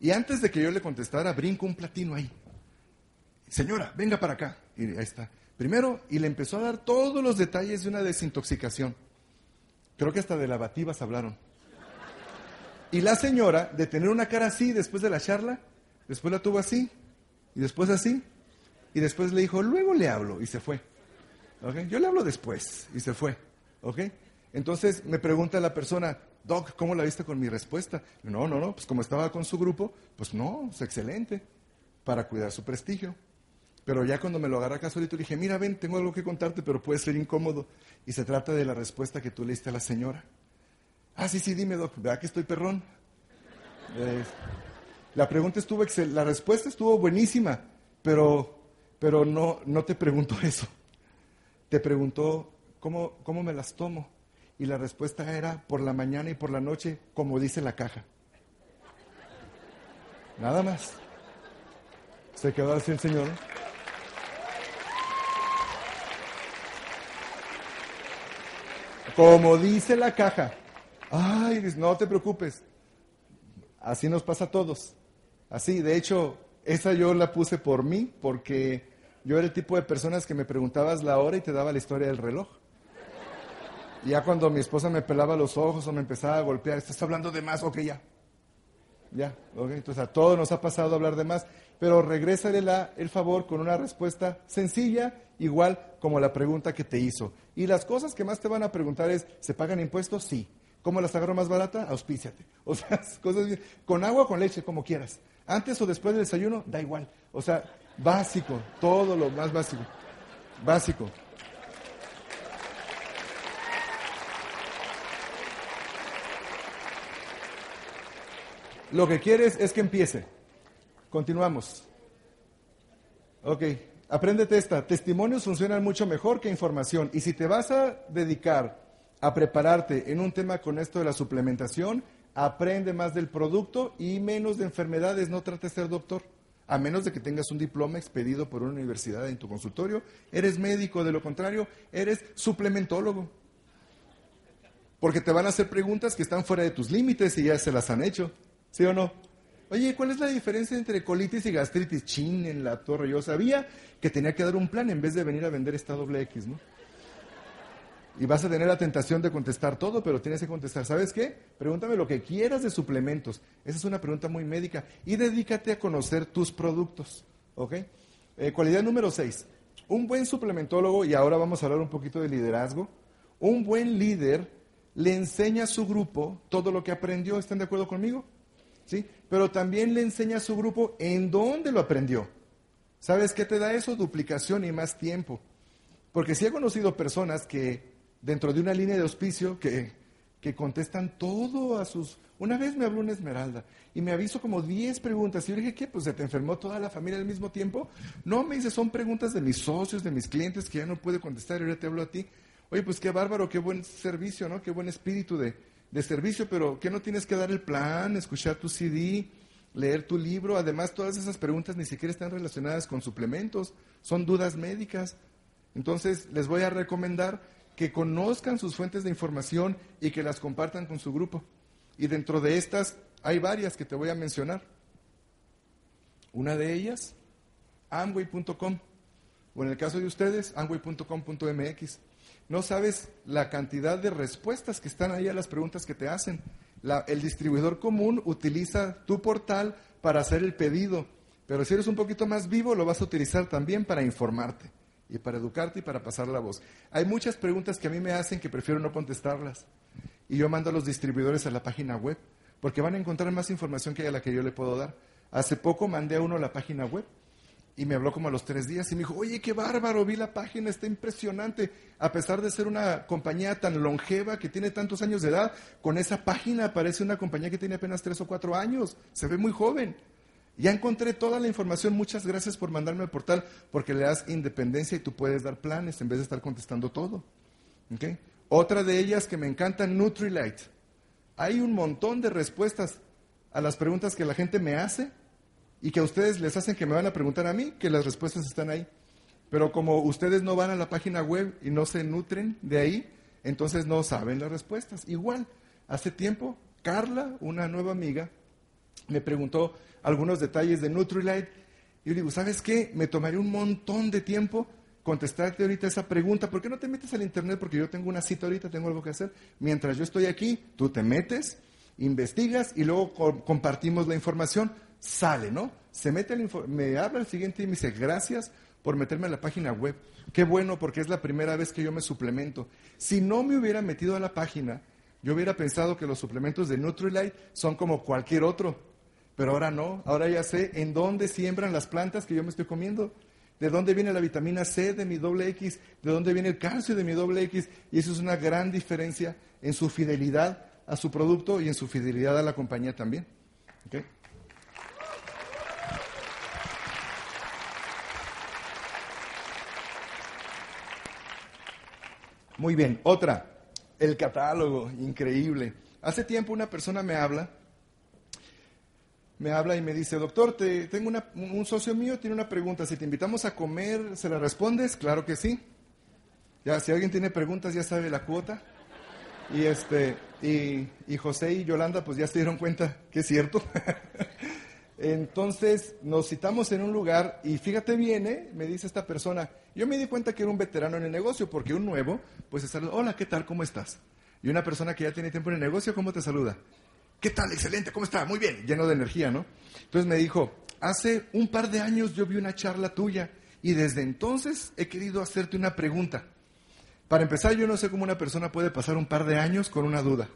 Y antes de que yo le contestara, brinco un platino ahí. Señora, venga para acá. Y ahí está. Primero, y le empezó a dar todos los detalles de una desintoxicación. Creo que hasta de lavativas hablaron. Y la señora, de tener una cara así después de la charla, después la tuvo así, y después así, y después le dijo, luego le hablo, y se fue. Yo le hablo después, y se fue. ¿Ok? Entonces me pregunta la persona, Doc, ¿cómo la viste con mi respuesta? No, no, no, pues como estaba con su grupo, pues no, es excelente, para cuidar su prestigio. Pero ya cuando me lo agarra acá solito, dije, mira, ven, tengo algo que contarte, pero puede ser incómodo. Y se trata de la respuesta que tú le diste a la señora. Ah, sí, sí, dime, Doc, ¿verdad que estoy perrón? la pregunta estuvo la respuesta estuvo buenísima, pero, pero no, no te preguntó eso. Te preguntó cómo, cómo me las tomo. Y la respuesta era por la mañana y por la noche, como dice la caja. Nada más. Se quedó así el Señor. Como dice la caja. Ay, no te preocupes. Así nos pasa a todos. Así, de hecho, esa yo la puse por mí, porque yo era el tipo de personas que me preguntabas la hora y te daba la historia del reloj ya cuando mi esposa me pelaba los ojos o me empezaba a golpear, ¿estás hablando de más? Ok, ya. Ya, ok. Entonces a todos nos ha pasado hablar de más, pero regrésale la, el favor con una respuesta sencilla, igual como la pregunta que te hizo. Y las cosas que más te van a preguntar es, ¿se pagan impuestos? Sí. ¿Cómo las agarro más barata? Auspíciate. O sea, cosas bien. Con agua o con leche, como quieras. Antes o después del desayuno, da igual. O sea, básico, todo lo más básico. Básico. Lo que quieres es que empiece. Continuamos. Ok, apréndete esta. Testimonios funcionan mucho mejor que información. Y si te vas a dedicar a prepararte en un tema con esto de la suplementación, aprende más del producto y menos de enfermedades. No trates de ser doctor. A menos de que tengas un diploma expedido por una universidad en tu consultorio, eres médico, de lo contrario, eres suplementólogo. Porque te van a hacer preguntas que están fuera de tus límites y ya se las han hecho. ¿Sí o no? Oye, ¿cuál es la diferencia entre colitis y gastritis? Chin en la torre. Yo sabía que tenía que dar un plan en vez de venir a vender esta doble X, ¿no? Y vas a tener la tentación de contestar todo, pero tienes que contestar, ¿sabes qué? Pregúntame lo que quieras de suplementos. Esa es una pregunta muy médica. Y dedícate a conocer tus productos, ¿ok? Eh, cualidad número 6. Un buen suplementólogo, y ahora vamos a hablar un poquito de liderazgo, un buen líder le enseña a su grupo todo lo que aprendió. ¿Están de acuerdo conmigo? ¿Sí? Pero también le enseña a su grupo en dónde lo aprendió. ¿Sabes qué te da eso? Duplicación y más tiempo. Porque si he conocido personas que dentro de una línea de auspicio que, que contestan todo a sus... Una vez me habló una Esmeralda y me avisó como 10 preguntas. Y yo dije, ¿qué? Pues se te enfermó toda la familia al mismo tiempo. No, me dice, son preguntas de mis socios, de mis clientes que ya no puede contestar y ahora te hablo a ti. Oye, pues qué bárbaro, qué buen servicio, ¿no? Qué buen espíritu de, de servicio, pero ¿qué no tienes que dar el plan, escuchar tu CD, leer tu libro? Además, todas esas preguntas ni siquiera están relacionadas con suplementos, son dudas médicas. Entonces, les voy a recomendar que conozcan sus fuentes de información y que las compartan con su grupo. Y dentro de estas hay varias que te voy a mencionar. Una de ellas, amway.com, o en el caso de ustedes, amway.com.mx. No sabes la cantidad de respuestas que están ahí a las preguntas que te hacen. el distribuidor común utiliza tu portal para hacer el pedido, pero si eres un poquito más vivo, lo vas a utilizar también para informarte y para educarte y para pasar la voz. Hay muchas preguntas que a mí me hacen que prefiero no contestarlas. Y yo mando a los distribuidores a la página web, porque van a encontrar más información que a la que yo le puedo dar. Hace poco mandé a uno a la página web y me habló como a los tres días y me dijo, oye, qué bárbaro, vi la página, está impresionante. A pesar de ser una compañía tan longeva que tiene tantos años de edad, con esa página parece una compañía que tiene apenas tres o cuatro años, se ve muy joven. Ya encontré toda la información, muchas gracias por mandarme al portal, porque le das independencia y tú puedes dar planes en vez de estar contestando todo. Otra de ellas que me encanta, Nutrilite. Hay un montón de respuestas a las preguntas que la gente me hace y que a ustedes les hacen que me van a preguntar a mí, que las respuestas están ahí. Pero como ustedes no van a la página web y no se nutren de ahí, entonces no saben las respuestas. Igual, hace tiempo, Carla, una nueva amiga, me preguntó algunos detalles de Nutrilite. Y yo digo, ¿sabes qué? Me tomaré un montón de tiempo contestarte ahorita esa pregunta. ¿Por qué no te metes al internet? Porque yo tengo una cita ahorita, tengo algo que hacer. Mientras yo estoy aquí, tú te metes, investigas y luego compartimos la información. Sale, ¿no? Se mete me habla el siguiente y me dice, gracias por meterme a la página web. Qué bueno, porque es la primera vez que yo me suplemento. Si no me hubiera metido a la página, yo hubiera pensado que los suplementos de Nutrilite son como cualquier otro pero ahora no, ahora ya sé en dónde siembran las plantas que yo me estoy comiendo, de dónde viene la vitamina C de mi doble X, de dónde viene el calcio de mi doble X, y eso es una gran diferencia en su fidelidad a su producto y en su fidelidad a la compañía también. Muy bien, otra, el catálogo, increíble. Hace tiempo una persona me habla me habla y me dice, doctor, te, tengo un socio mío, tiene una pregunta, si te invitamos a comer, ¿se la respondes? Claro que sí. Ya, si alguien tiene preguntas, ya sabe la cuota. Y, este, y, y José y Yolanda, pues ya se dieron cuenta que es cierto. Entonces nos citamos en un lugar y fíjate bien, ¿eh? me dice esta persona, yo me di cuenta que era un veterano en el negocio, porque un nuevo, pues saluda, hola, ¿qué tal? ¿Cómo estás? Y una persona que ya tiene tiempo en el negocio, ¿cómo te saluda? ¿Qué tal? Excelente, ¿cómo está? Muy bien, lleno de energía, ¿no? Entonces me dijo, hace un par de años yo vi una charla tuya y desde entonces he querido hacerte una pregunta. Para empezar, yo no sé cómo una persona puede pasar un par de años con una duda.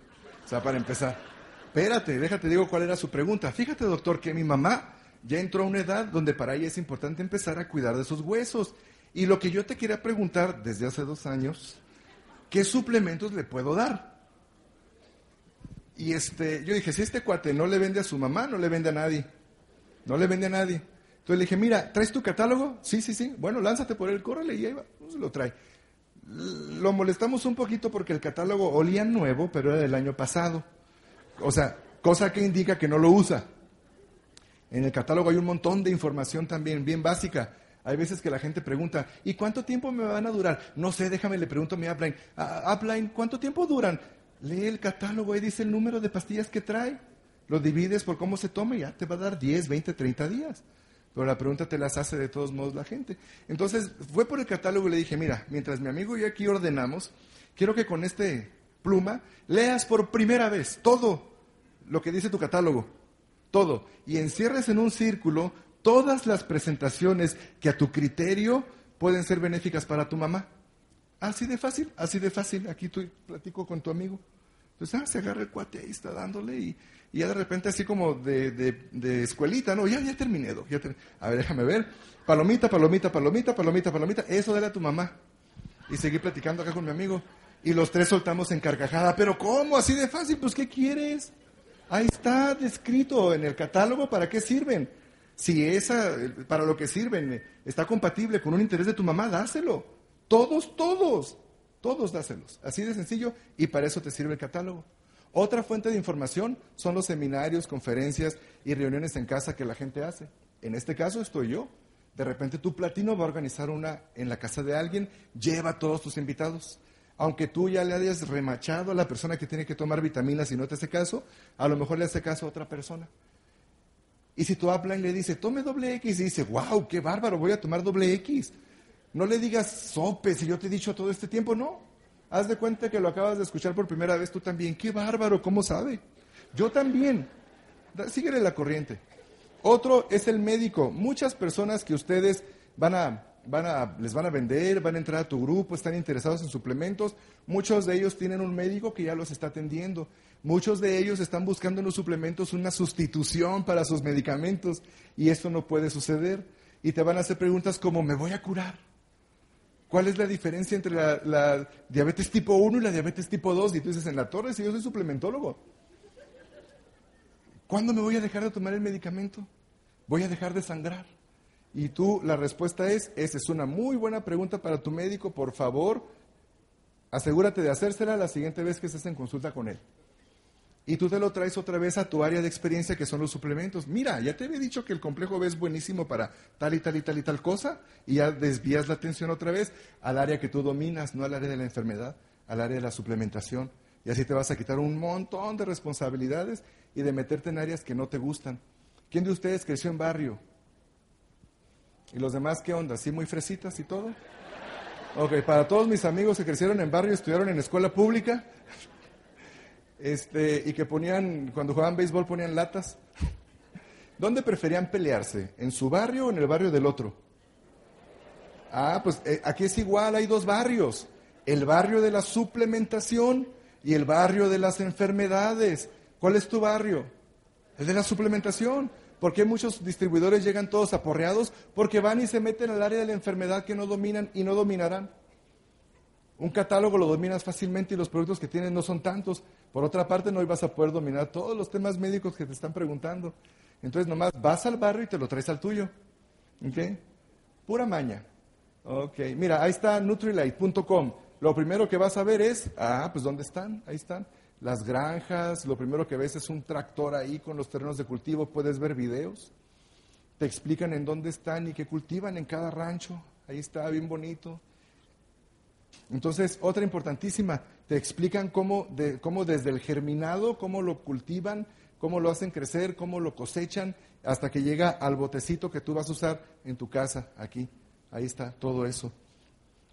O sea, para empezar. Espérate, déjate, digo cuál era su pregunta. Fíjate, doctor, que mi mamá ya entró a una edad donde para ella es importante empezar a cuidar de sus huesos. Y lo que yo te quería preguntar desde hace dos años, ¿qué suplementos le puedo dar? Y este, yo dije, si este cuate no le vende a su mamá, no le vende a nadie. No le vende a nadie. Entonces le dije, mira, ¿traes tu catálogo? Sí, sí, sí. Bueno, lánzate por él, córrele y ahí va. Pues lo trae. Lo molestamos un poquito porque el catálogo olía nuevo, pero era del año pasado. O sea, cosa que indica que no lo usa. En el catálogo hay un montón de información también, bien básica. Hay veces que la gente pregunta, ¿y cuánto tiempo me van a durar? No sé, déjame, le pregunto a mi upline. Ah, upline, ¿cuánto tiempo duran? Lee el catálogo, ahí dice el número de pastillas que trae. Lo divides por cómo se toma y ya te va a dar 10, 20, 30 días. Pero la pregunta te las hace de todos modos la gente. Entonces, fue por el catálogo y le dije, mira, mientras mi amigo y yo aquí ordenamos, quiero que con este pluma leas por primera vez todo lo que dice tu catálogo. Todo. Y encierres en un círculo todas las presentaciones que a tu criterio pueden ser benéficas para tu mamá. Así de fácil, así de fácil. Aquí tú platico con tu amigo. Entonces, ah, se agarra el cuate ahí, está dándole y, ya de repente así como de, de, escuelita, no, ya, ya terminé, ya a ver, déjame ver. Palomita, palomita, palomita, palomita, palomita. Eso era tu mamá. Y seguí platicando acá con mi amigo. Y los tres soltamos en carcajada. Pero ¿cómo? Así de fácil, pues ¿qué quieres? Ahí está descrito en el catálogo para qué sirven. Si esa, para lo que sirven, está compatible con un interés de tu mamá, dáselo. Todos, todos, todos dáselos. Así de sencillo y para eso te sirve el catálogo. Otra fuente de información son los seminarios, conferencias y reuniones en casa que la gente hace. En este caso estoy yo. De repente tu platino va a organizar una en la casa de alguien, lleva a todos tus invitados. Aunque tú ya le hayas remachado a la persona que tiene que tomar vitaminas y no te hace caso, a lo mejor le hace caso a otra persona. Y si tu upline le dice, tome doble X, y dice, wow, qué bárbaro, voy a tomar doble X. No le digas sope si yo te he dicho todo este tiempo, no. Haz de cuenta que lo acabas de escuchar por primera vez tú también. Qué bárbaro, ¿cómo sabe? Yo también. Síguele la corriente. Otro es el médico. Muchas personas que ustedes van a, van a, les van a vender, van a entrar a tu grupo, están interesados en suplementos. Muchos de ellos tienen un médico que ya los está atendiendo. Muchos de ellos están buscando en los suplementos una sustitución para sus medicamentos y esto no puede suceder. Y te van a hacer preguntas como, ¿me voy a curar? ¿Cuál es la diferencia entre la, diabetes tipo 1 y la diabetes tipo 2? Y tú dices, en la torre, si yo soy suplementólogo. ¿Cuándo me voy a dejar de tomar el medicamento? Voy a dejar de sangrar. Y tú, la respuesta es, esa es una muy buena pregunta para tu médico, por favor, asegúrate de hacérsela la siguiente vez que estés en consulta con él. Y tú te lo traes otra vez a tu área de experiencia que son los suplementos. Mira, ya te había dicho que el complejo B es buenísimo para tal y tal y tal y tal cosa, y ya desvías la atención otra vez al área que tú dominas, no al área de la enfermedad, al área de la suplementación. Y así te vas a quitar un montón de responsabilidades y de meterte en áreas que no te gustan. ¿Quién de ustedes creció en barrio? ¿Y los demás qué onda? ¿Sí muy fresitas y todo? Ok, para todos mis amigos que crecieron en barrio, estudiaron en escuela pública, este, y que ponían, cuando jugaban béisbol ponían latas. ¿Dónde preferían pelearse? ¿En su barrio o en el barrio del otro? Ah, pues eh, aquí es igual, hay dos barrios. El barrio de la suplementación y el barrio de las enfermedades. ¿Cuál es tu barrio? El de la suplementación. ¿Por qué muchos distribuidores llegan todos aporreados? Porque van y se meten al área de la enfermedad que no dominan y no dominarán. Un catálogo lo dominas fácilmente y los productos que tienes no son tantos. Por otra parte, no vas a poder dominar todos los temas médicos que te están preguntando. Entonces, nomás vas al barrio y te lo traes al tuyo. ¿Ok? Pura maña. Ok. Mira, ahí está Nutrilite.com. Lo primero que vas a ver es, ah, pues ¿dónde están? Ahí están. Las granjas, lo primero que ves es un tractor ahí con los terrenos de cultivo, puedes ver videos. Te explican en dónde están y qué cultivan en cada rancho. Ahí está, bien bonito. Entonces, otra importantísima, te explican cómo, desde el germinado, cómo lo cultivan, cómo lo hacen crecer, cómo lo cosechan, hasta que llega al botecito que tú vas a usar en tu casa, aquí. Ahí está todo eso.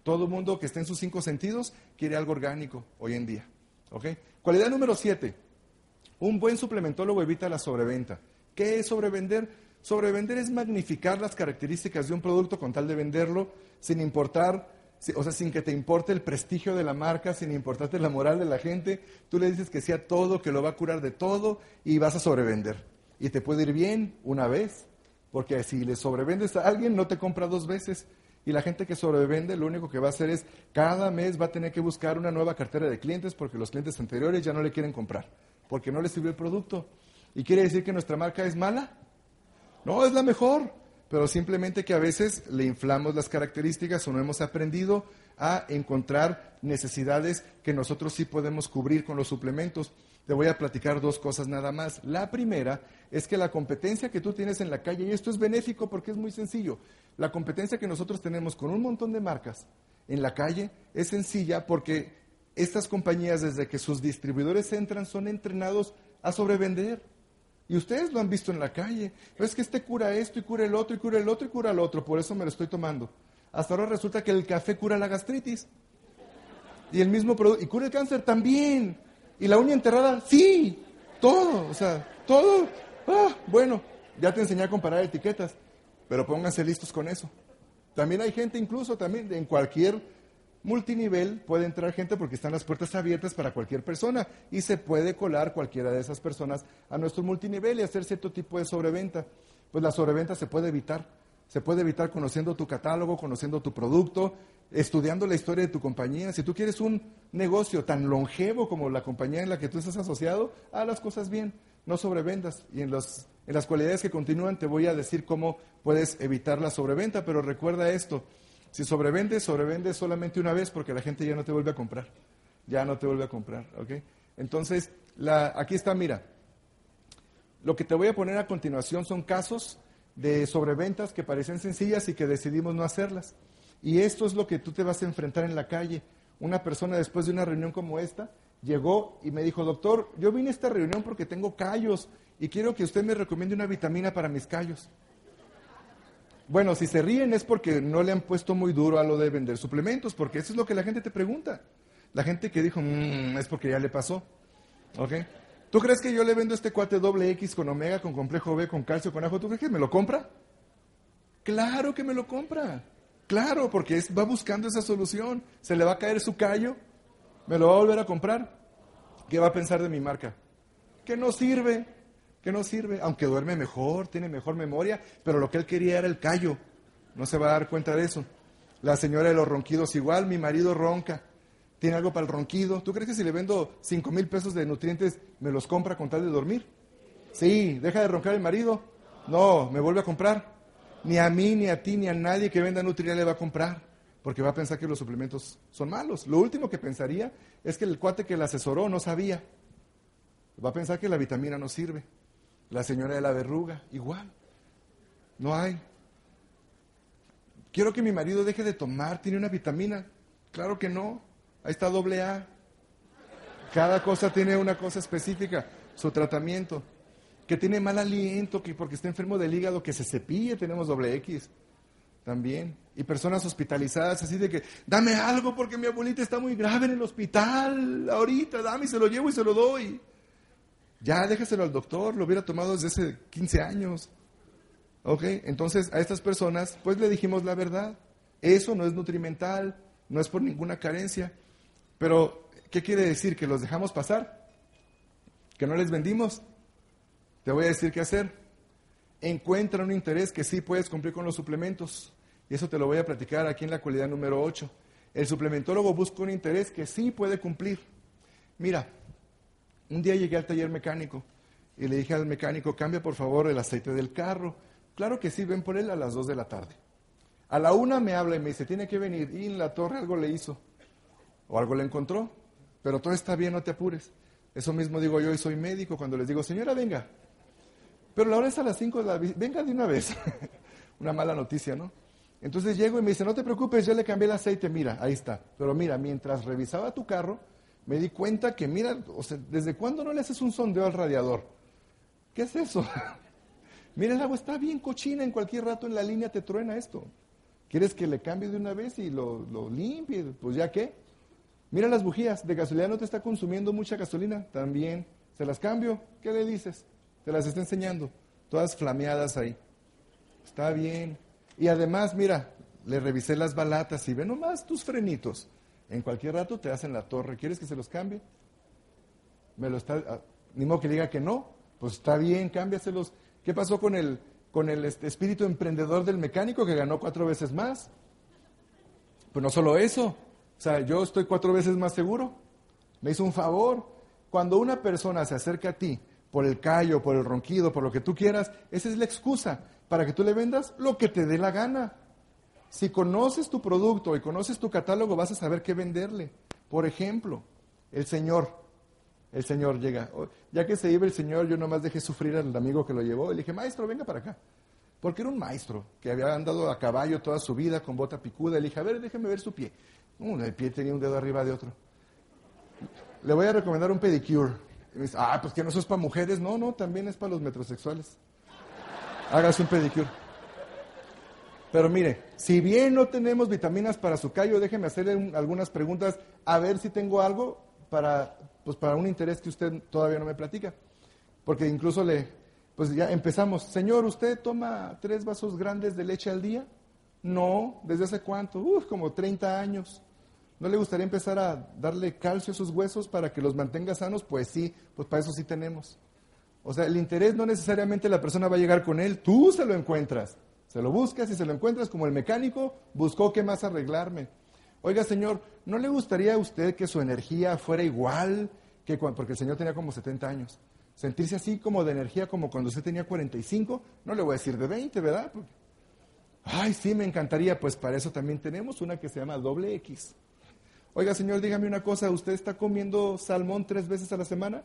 Todo mundo que esté en sus cinco sentidos quiere algo orgánico hoy en día. ¿Ok? Cualidad número siete. Un buen suplementólogo evita la sobreventa. ¿Qué es sobrevender? Sobrevender es magnificar las características de un producto con tal de venderlo sin importar o sea, sin que te importe el prestigio de la marca, sin importarte la moral de la gente, tú le dices que sea todo, que lo va a curar de todo y vas a sobrevender. Y te puede ir bien una vez, porque si le sobrevendes a alguien no te compra dos veces. Y la gente que sobrevende lo único que va a hacer es cada mes va a tener que buscar una nueva cartera de clientes porque los clientes anteriores ya no le quieren comprar, porque no les sirvió el producto. ¿Y quiere decir que nuestra marca es mala? No, es la mejor pero simplemente que a veces le inflamos las características o no hemos aprendido a encontrar necesidades que nosotros sí podemos cubrir con los suplementos. Te voy a platicar dos cosas nada más. La primera es que la competencia que tú tienes en la calle, y esto es benéfico porque es muy sencillo, la competencia que nosotros tenemos con un montón de marcas en la calle es sencilla porque estas compañías desde que sus distribuidores entran son entrenados a sobrevender. Y ustedes lo han visto en la calle. es que este cura esto y cura el otro y cura el otro y cura el otro. Por eso me lo estoy tomando. Hasta ahora resulta que el café cura la gastritis. Y el mismo producto. Y cura el cáncer también. Y la uña enterrada, sí. Todo. O sea, todo. Ah, bueno, ya te enseñé a comparar etiquetas. Pero pónganse listos con eso. También hay gente incluso también en cualquier multinivel puede entrar gente porque están las puertas abiertas para cualquier persona y se puede colar cualquiera de esas personas a nuestro multinivel y hacer cierto tipo de sobreventa. Pues la sobreventa se puede evitar. Se puede evitar conociendo tu catálogo, conociendo tu producto, estudiando la historia de tu compañía. Si tú quieres un negocio tan longevo como la compañía en la que tú estás asociado, haz las cosas bien, no sobrevendas. Y en, los, en las cualidades que continúan te voy a decir cómo puedes evitar la sobreventa, pero recuerda esto, si sobrevendes, sobrevendes solamente una vez porque la gente ya no te vuelve a comprar. Ya no te vuelve a comprar, ¿ok? Entonces, aquí está, mira. Lo que te voy a poner a continuación son casos de sobreventas que parecen sencillas y que decidimos no hacerlas. Y esto es lo que tú te vas a enfrentar en la calle. Una persona después de una reunión como esta llegó y me dijo, doctor, yo vine a esta reunión porque tengo callos y quiero que usted me recomiende una vitamina para mis callos. Bueno, si se ríen es porque no le han puesto muy duro a lo de vender suplementos, porque eso es lo que la gente te pregunta. La gente que dijo, mmm, es porque ya le pasó. ¿Ok? ¿Tú crees que yo le vendo este cuate doble X con omega, con complejo B, con calcio, con ajo? ¿Tú crees que me lo compra? Claro que me lo compra. Claro, porque va buscando esa solución. Se le va a caer su callo, me lo va a volver a comprar. ¿Qué va a pensar de mi marca? Que no sirve que no sirve, aunque duerme mejor, tiene mejor memoria, pero lo que él quería era el callo. No se va a dar cuenta de eso. La señora de los ronquidos igual, mi marido ronca. ¿Tiene algo para el ronquido? ¿Tú crees que si le vendo cinco mil pesos de nutrientes me los compra con tal de dormir? Sí, deja de roncar el marido. No, me vuelve a comprar. Ni a mí, ni a ti, ni a nadie que venda Nutrial le va a comprar, porque va a pensar que los suplementos son malos. Lo último que pensaría es que el cuate que la asesoró no sabía. Va a pensar que la vitamina no sirve. La señora de la verruga, igual. No hay. Quiero que mi marido deje de tomar, tiene una vitamina. Claro que no. Ahí está doble A. Cada cosa tiene una cosa específica, su tratamiento. Que tiene mal aliento, que porque está enfermo del hígado, que se cepille, tenemos doble X también. Y personas hospitalizadas así de que, dame algo porque mi abuelita está muy grave en el hospital, ahorita, dame y se lo llevo y se lo doy. Ya, déjaselo al doctor, lo hubiera tomado desde hace 15 años. ¿Ok? Entonces a estas personas, pues le dijimos la verdad. Eso no es nutrimental, no es por ninguna carencia. Pero, ¿qué quiere decir? ¿Que los dejamos pasar? ¿Que no les vendimos? Te voy a decir qué hacer. Encuentra un interés que sí puedes cumplir con los suplementos. Y eso te lo voy a platicar aquí en la cualidad número 8. El suplementólogo busca un interés que sí puede cumplir. Mira, un día llegué al taller mecánico y le dije al mecánico, cambia por favor el aceite del carro. Claro que sí, ven por él a las 2 de la tarde. A la una me habla y me dice, tiene que venir. Y en la torre algo le hizo. O algo le encontró. Pero todo está bien, no te apures. Eso mismo digo yo y soy médico cuando les digo, señora, venga. Pero la hora es a las 5 de la... Venga de una vez. una mala noticia, ¿no? Entonces llego y me dice, no te preocupes, ya le cambié el aceite, mira, ahí está. Pero mira, mientras revisaba tu carro, me di cuenta que, mira, o sea, ¿desde cuándo no le haces un sondeo al radiador? ¿Qué es eso? Mira, el agua está bien cochina, en cualquier rato en la línea te truena esto. ¿Quieres que le cambie de una vez y lo, limpie? Pues ya qué. Mira las bujías, de gasolina no te está consumiendo mucha gasolina, también. ¿Se las cambio? ¿Qué le dices? Te las está enseñando, todas flameadas ahí. Está bien. Y además, mira, le revisé las balatas y ve nomás tus frenitos. En cualquier rato te hacen la torre. ¿Quieres que se los cambie? Me lo está, ah, ni modo que diga que no. Pues está bien, cámbiaselos. ¿Qué pasó con el, con el este, espíritu emprendedor del mecánico que ganó cuatro veces más? Pues no solo eso, o sea, yo estoy cuatro veces más seguro. Me hizo un favor. Cuando una persona se acerca a ti por el callo, por el ronquido, por lo que tú quieras, esa es la excusa para que tú le vendas lo que te dé la gana. Si conoces tu producto y conoces tu catálogo, vas a saber qué venderle. Por ejemplo, el Señor el Señor llega. Oh, ya que se iba el Señor, yo nomás dejé sufrir al amigo que lo llevó. Le dije, maestro, venga para acá. Porque era un maestro que había andado a caballo toda su vida con bota picuda. Le dije, a ver, déjeme ver su pie. el pie tenía un dedo arriba de otro. Le voy a recomendar un pedicure. Y me dice, ah, pues que no eso es para mujeres. No, no, también es para los metrosexuales. Hágase un pedicure. Pero mire, si bien no tenemos vitaminas para su callo, déjeme hacerle algunas preguntas a ver si tengo algo para pues para un interés que usted todavía no me platica. Porque incluso le, pues ya empezamos, Señor, ¿usted toma tres vasos grandes de leche al día? No, ¿desde hace cuánto? Uf, como 30 años. ¿No le gustaría empezar a darle calcio a sus huesos para que los mantenga sanos? Pues sí, pues para eso sí tenemos. O sea, el interés no necesariamente la persona va a llegar con él, tú se lo encuentras. Se lo buscas y se lo encuentras como el mecánico buscó qué más arreglarme. Oiga, Señor, ¿no le gustaría a usted que su energía fuera igual que cuando, porque el Señor tenía como 70 años? Sentirse así como de energía como cuando usted tenía 45, no le voy a decir de 20, ¿verdad? ay, sí, me encantaría, pues para eso también tenemos una que se llama doble X. Oiga, Señor, dígame una cosa, ¿usted está comiendo salmón tres veces a la semana?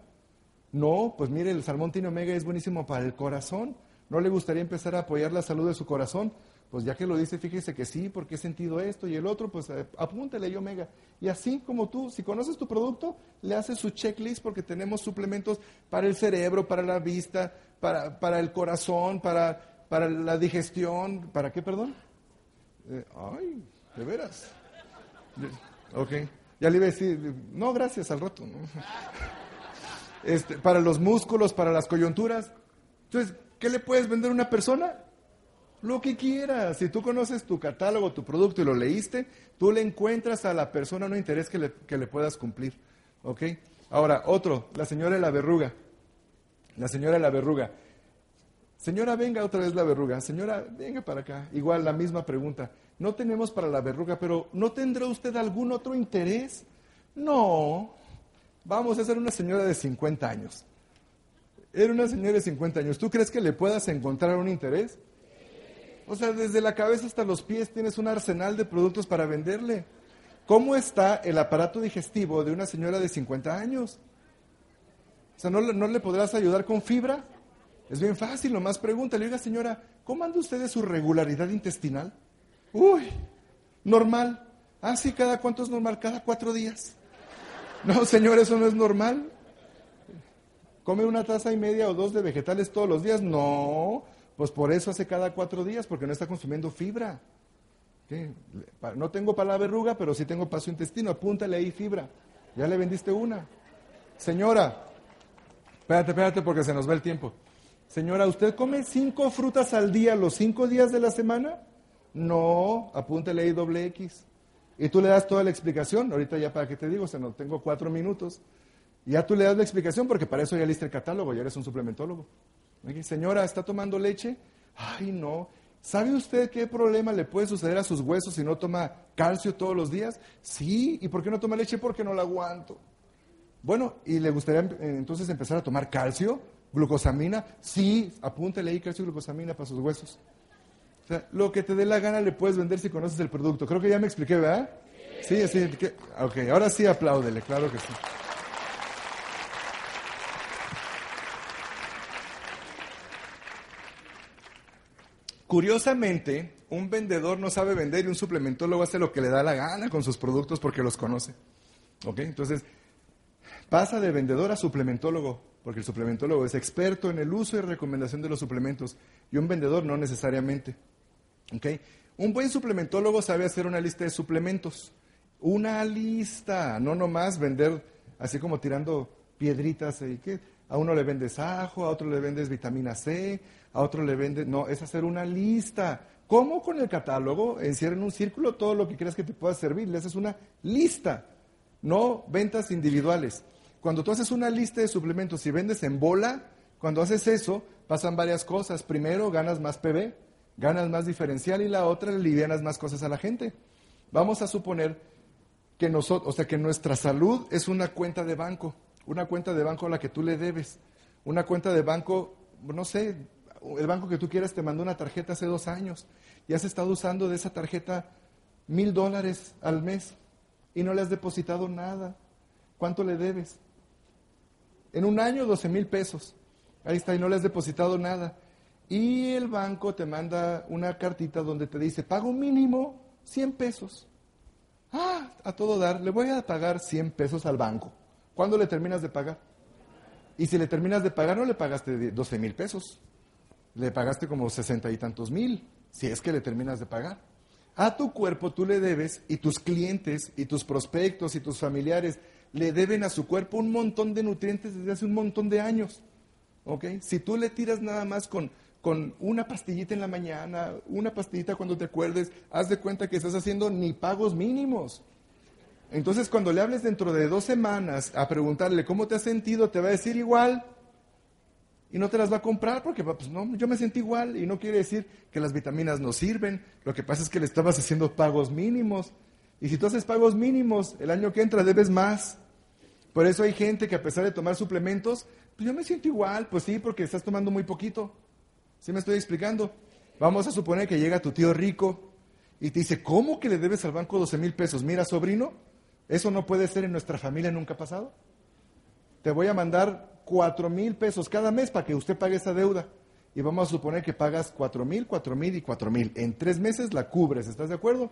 No, pues mire, el salmón tiene omega es buenísimo para el corazón. ¿No le gustaría empezar a apoyar la salud de su corazón? Pues ya que lo dice, fíjese que sí, porque he sentido esto y el otro, pues eh, apúntele y omega. Y así como tú, si conoces tu producto, le haces su checklist porque tenemos suplementos para el cerebro, para la vista, para, para el corazón, para, para la digestión. ¿Para qué, perdón? Eh, ay, de veras. Ok, ya le iba a decir, no, gracias, al rato. Este, para los músculos, para las coyunturas. Entonces, ¿qué le puedes vender a una persona? Lo que quieras. Si tú conoces tu catálogo, tu producto y lo leíste, tú le encuentras a la persona un interés que le, que le puedas cumplir. ¿Ok? Ahora, otro, la señora de la verruga. La señora de la verruga. Señora, venga otra vez la verruga. Señora, venga para acá. Igual la misma pregunta. No tenemos para la verruga, pero ¿no tendrá usted algún otro interés? No. Vamos a ser una señora de 50 años. Era una señora de 50 años. ¿Tú crees que le puedas encontrar un interés? O sea, desde la cabeza hasta los pies tienes un arsenal de productos para venderle. ¿Cómo está el aparato digestivo de una señora de 50 años? O sea, ¿no, no le podrás ayudar con fibra? Es bien fácil, nomás pregúntale, oiga señora, ¿cómo anda usted de su regularidad intestinal? Uy, normal. Ah, sí, ¿cada cuánto es normal? Cada cuatro días. No, señor, eso no es normal. ¿Come una taza y media o dos de vegetales todos los días? No, pues por eso hace cada cuatro días, porque no está consumiendo fibra. No tengo para la verruga, pero sí tengo para su intestino. Apúntale ahí fibra. Ya le vendiste una. Señora, espérate, espérate, porque se nos va el tiempo. Señora, ¿usted come cinco frutas al día los cinco días de la semana? No, apúntale ahí doble X. Y tú le das toda la explicación. Ahorita ya para qué te digo, se nos tengo cuatro minutos. ya tú le das la explicación porque para eso ya liste el catálogo, ya eres un suplementólogo. Señora, ¿está tomando leche? Ay, no. ¿Sabe usted qué problema le puede suceder a sus huesos si no toma calcio todos los días? Sí. ¿Y por qué no toma leche? Porque no la aguanto. Bueno, ¿y le gustaría entonces empezar a tomar calcio? ¿Glucosamina? Sí, apúntale ahí calcio y glucosamina para sus huesos. Lo que te dé la gana le puedes vender si conoces el producto. Creo que ya me expliqué, ¿verdad? Sí, sí. ok, ahora sí apláudele, claro que sí. Curiosamente, un vendedor no sabe vender y un suplementólogo hace lo que le da la gana con sus productos porque los conoce. ¿Ok? Entonces, pasa de vendedor a suplementólogo, porque el suplementólogo es experto en el uso y recomendación de los suplementos y un vendedor no necesariamente. Un buen suplementólogo sabe hacer una lista de suplementos. Una lista, no nomás vender así como tirando piedritas. y ¿qué? A uno le vendes ajo, a otro le vendes vitamina C, a otro le vendes... No, es hacer una lista. ¿Cómo con el catálogo? Encierra en un círculo todo lo que creas que te pueda servir. Le haces una lista, no ventas individuales. Cuando tú haces una lista de suplementos y vendes en bola, cuando haces eso, pasan varias cosas. Primero, ganas más PB ganas más diferencial y la otra le livianas más cosas a la gente. Vamos a suponer que nosotros, o sea, que nuestra salud es una cuenta de banco, una cuenta de banco a la que tú le debes, una cuenta de banco, no sé, el banco que tú quieras te mandó una tarjeta hace dos años y has estado usando de esa tarjeta mil dólares al mes y no le has depositado nada. ¿Cuánto le debes? En un año, doce mil pesos. Ahí está, y no le has depositado nada y el banco te manda una cartita donde te dice, pago mínimo 100 pesos. Ah, a todo dar, le voy a pagar 100 pesos al banco. ¿Cuándo le terminas de pagar? Y si le terminas de pagar, no le pagaste 12 mil pesos. Le pagaste como 60 y tantos mil, si es que le terminas de pagar. A tu cuerpo tú le debes y tus clientes y tus prospectos y tus familiares le deben a su cuerpo un montón de nutrientes desde hace un montón de años. ¿Ok? Si tú le tiras nada más con con una pastillita en la mañana, una pastillita cuando te acuerdes, haz de cuenta que estás haciendo ni pagos mínimos. Entonces, cuando le hables dentro de dos semanas a preguntarle cómo te has sentido, te va a decir igual y no te las va a comprar porque, pues no, yo me sentí igual y no quiere decir que las vitaminas no sirven. Lo que pasa es que le estabas haciendo pagos mínimos. Y si tú haces pagos mínimos, el año que entra debes más. Por eso hay gente que a pesar de tomar suplementos, pues yo me siento igual, pues sí, porque estás tomando muy poquito. ¿Sí me estoy explicando? Vamos a suponer que llega tu tío rico y te dice, ¿cómo que le debes al banco 12 mil pesos? Mira, sobrino, eso no puede ser en nuestra familia nunca pasado. Te voy a mandar 4 mil pesos cada mes para que usted pague esa deuda. Y vamos a suponer que pagas 4 mil, 4 mil y 4 mil. En tres meses la cubres, ¿estás de acuerdo?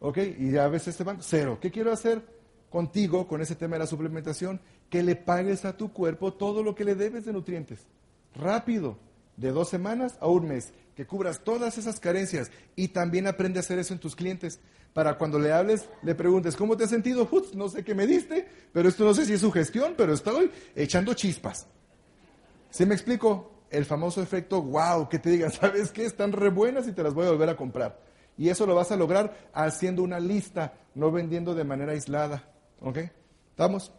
¿Ok? Y ya ves este banco, cero. ¿Qué quiero hacer contigo con ese tema de la suplementación? Que le pagues a tu cuerpo todo lo que le debes de nutrientes. Rápido de dos semanas a un mes, que cubras todas esas carencias y también aprende a hacer eso en tus clientes. Para cuando le hables, le preguntes, ¿cómo te has sentido? no sé qué me diste, pero esto no sé si es su gestión, pero estoy echando chispas. ¿Sí me explico? El famoso efecto, wow, que te digan, ¿sabes qué? Están re buenas y te las voy a volver a comprar. Y eso lo vas a lograr haciendo una lista, no vendiendo de manera aislada. ¿Ok? ¿Estamos?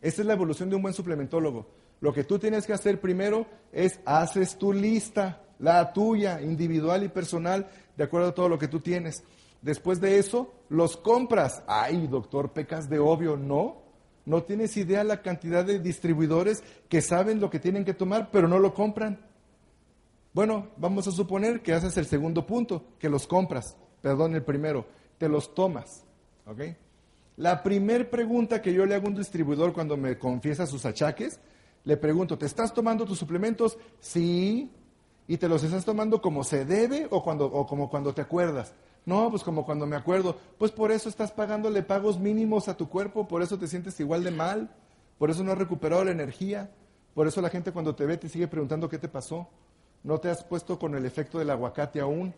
Esta es la evolución de un buen suplementólogo. Lo que tú tienes que hacer primero es haces tu lista, la tuya, individual y personal, de acuerdo a todo lo que tú tienes. Después de eso, los compras. Ay, doctor, pecas de obvio. No, No tienes idea la cantidad de distribuidores que saben lo que tienen que tomar, pero no lo compran. Bueno, vamos a suponer que haces el segundo punto, que los compras. Perdón, el primero, te los tomas. ¿Ok? La primer pregunta que yo le hago a un distribuidor cuando me confiesa sus achaques, le pregunto, ¿te estás tomando tus suplementos? Sí. ¿Y te los estás tomando como se debe o, cuando, o como cuando te acuerdas? No, pues como cuando me acuerdo. Pues por eso estás pagándole pagos mínimos a tu cuerpo, por eso te sientes igual de mal, por eso no has recuperado la energía, por eso la gente cuando te ve te sigue preguntando qué te pasó. No te has puesto con el efecto del aguacate aún.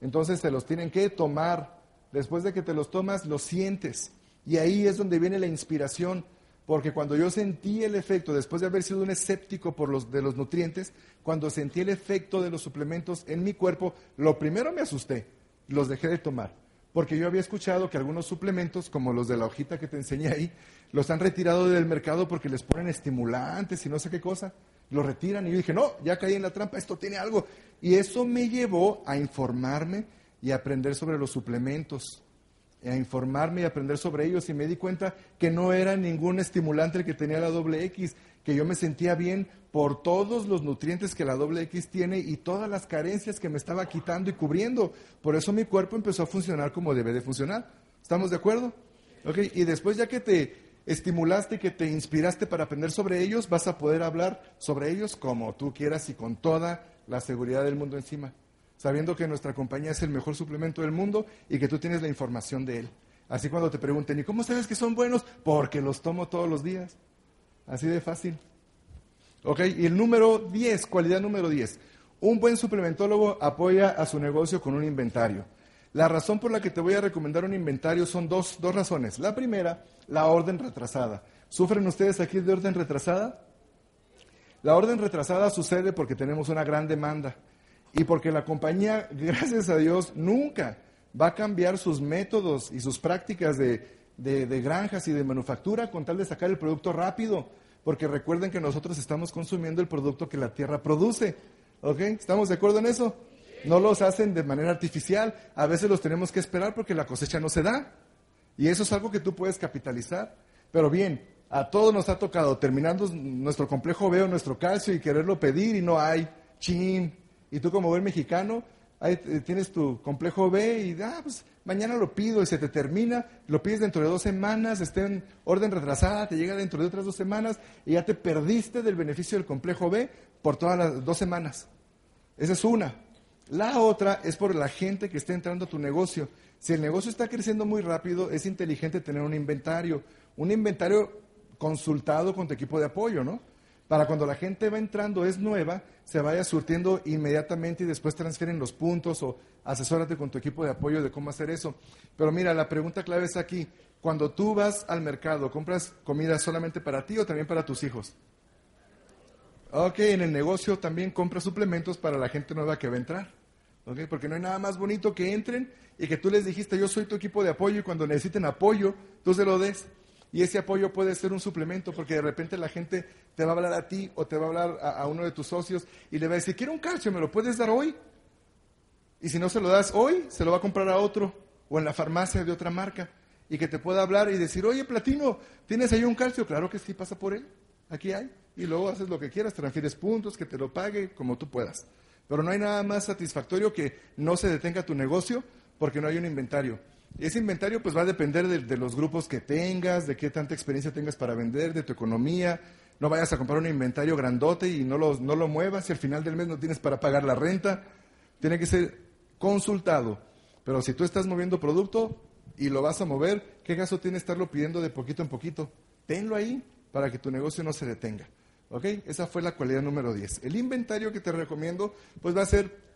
Entonces te los tienen que tomar. Después de que te los tomas, los sientes. Y ahí es donde viene la inspiración, porque cuando yo sentí el efecto, después de haber sido un escéptico por los, de los nutrientes, cuando sentí el efecto de los suplementos en mi cuerpo, lo primero me asusté, los dejé de tomar. Porque yo había escuchado que algunos suplementos, como los de la hojita que te enseñé ahí, los han retirado del mercado porque les ponen estimulantes y no sé qué cosa. Los retiran y yo dije, no, ya caí en la trampa, esto tiene algo. Y eso me llevó a informarme y aprender sobre los suplementos a informarme y aprender sobre ellos y me di cuenta que no era ningún estimulante el que tenía la doble X, que yo me sentía bien por todos los nutrientes que la doble X tiene y todas las carencias que me estaba quitando y cubriendo. Por eso mi cuerpo empezó a funcionar como debe de funcionar. ¿Estamos de acuerdo? Okay. Y después ya que te estimulaste y que te inspiraste para aprender sobre ellos, vas a poder hablar sobre ellos como tú quieras y con toda la seguridad del mundo encima sabiendo que nuestra compañía es el mejor suplemento del mundo y que tú tienes la información de él. Así cuando te pregunten, ¿y cómo sabes que son buenos? Porque los tomo todos los días. Así de fácil. Ok, y el número 10, cualidad número 10. Un buen suplementólogo apoya a su negocio con un inventario. La razón por la que te voy a recomendar un inventario son dos, dos razones. La primera, la orden retrasada. ¿Sufren ustedes aquí de orden retrasada? La orden retrasada sucede porque tenemos una gran demanda y porque la compañía, gracias a Dios, nunca va a cambiar sus métodos y sus prácticas de, granjas y de manufactura con tal de sacar el producto rápido, porque recuerden que nosotros estamos consumiendo el producto que la tierra produce. ¿Ok? ¿Estamos de acuerdo en eso? No los hacen de manera artificial, a veces los tenemos que esperar porque la cosecha no se da. Y eso es algo que tú puedes capitalizar. Pero bien, a todos nos ha tocado terminando nuestro complejo veo nuestro calcio y quererlo pedir y no hay. Chin, y tú como buen mexicano, ahí tienes tu complejo B y ah, pues mañana lo pido y se te termina, lo pides dentro de dos semanas, está en orden retrasada, te llega dentro de otras dos semanas y ya te perdiste del beneficio del complejo B por todas las dos semanas. Esa es una. La otra es por la gente que está entrando a tu negocio. Si el negocio está creciendo muy rápido, es inteligente tener un inventario, un inventario consultado con tu equipo de apoyo, ¿no? Para cuando la gente va entrando, es nueva, se vaya surtiendo inmediatamente y después transfieren los puntos o asesórate con tu equipo de apoyo de cómo hacer eso. Pero mira, la pregunta clave es aquí, cuando tú vas al mercado, ¿compras comida solamente para ti o también para tus hijos? Ok, en el negocio también compras suplementos para la gente nueva que va a entrar. Okay, porque no hay nada más bonito que entren y que tú les dijiste, yo soy tu equipo de apoyo y cuando necesiten apoyo, tú se lo des. Y ese apoyo puede ser un suplemento porque de repente la gente te va a hablar a ti o te va a hablar a, uno de tus socios y le va a decir, quiero un calcio, ¿me lo puedes dar hoy? Y si no se lo das hoy, se lo va a comprar a otro o en la farmacia de otra marca y que te pueda hablar y decir, oye, Platino, ¿tienes ahí un calcio? Claro que sí, pasa por él, aquí hay. Y luego haces lo que quieras, transfieres puntos, que te lo pague como tú puedas. Pero no hay nada más satisfactorio que no se detenga tu negocio porque no hay un inventario. Ese inventario pues va a depender de, los grupos que tengas, de qué tanta experiencia tengas para vender, de tu economía. No vayas a comprar un inventario grandote y no lo, no lo muevas y al final del mes no tienes para pagar la renta. Tiene que ser consultado. Pero si tú estás moviendo producto y lo vas a mover, ¿qué caso tiene estarlo pidiendo de poquito en poquito? Tenlo ahí para que tu negocio no se detenga. ¿Ok? Esa fue la cualidad número 10. El inventario que te recomiendo pues va a ser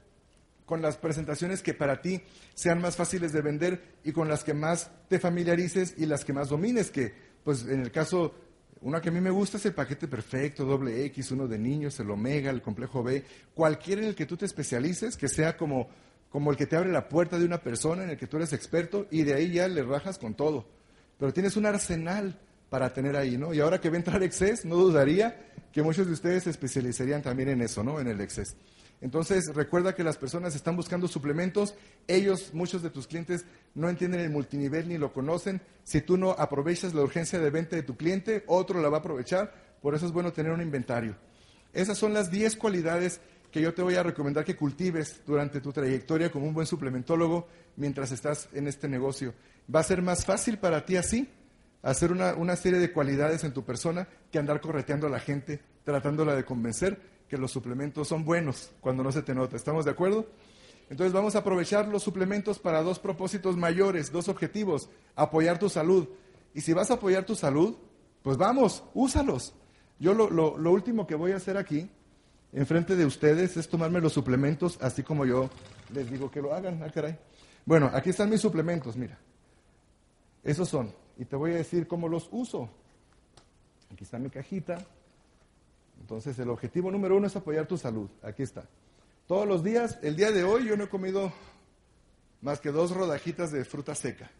con las presentaciones que para ti sean más fáciles de vender y con las que más te familiarices y las que más domines, que pues en el caso, una que a mí me gusta es el paquete perfecto, doble X, uno de niños, el Omega, el complejo B, cualquiera en el que tú te especialices, que sea como, como el que te abre la puerta de una persona en el que tú eres experto y de ahí ya le rajas con todo. Pero tienes un arsenal para tener ahí, ¿no? Y ahora que va a entrar Excess, no dudaría que muchos de ustedes se especializarían también en eso, ¿no? En el Excess. Entonces, recuerda que las personas están buscando suplementos, ellos, muchos de tus clientes, no entienden el multinivel ni lo conocen. Si tú no aprovechas la urgencia de venta de tu cliente, otro la va a aprovechar, por eso es bueno tener un inventario. Esas son las 10 cualidades que yo te voy a recomendar que cultives durante tu trayectoria como un buen suplementólogo mientras estás en este negocio. Va a ser más fácil para ti así hacer una, una serie de cualidades en tu persona que andar correteando a la gente, tratándola de convencer que los suplementos son buenos cuando no se te nota. ¿Estamos de acuerdo? Entonces vamos a aprovechar los suplementos para dos propósitos mayores, dos objetivos. Apoyar tu salud. Y si vas a apoyar tu salud, pues vamos, úsalos. Yo lo, lo, último que voy a hacer aquí, enfrente de ustedes, es tomarme los suplementos así como yo les digo que lo hagan. Ah, caray. Bueno, aquí están mis suplementos, mira. Esos son. Y te voy a decir cómo los uso. Aquí está mi cajita. Entonces, el objetivo número uno es apoyar tu salud. Aquí está. Todos los días, el día de hoy yo no he comido más que dos rodajitas de fruta seca.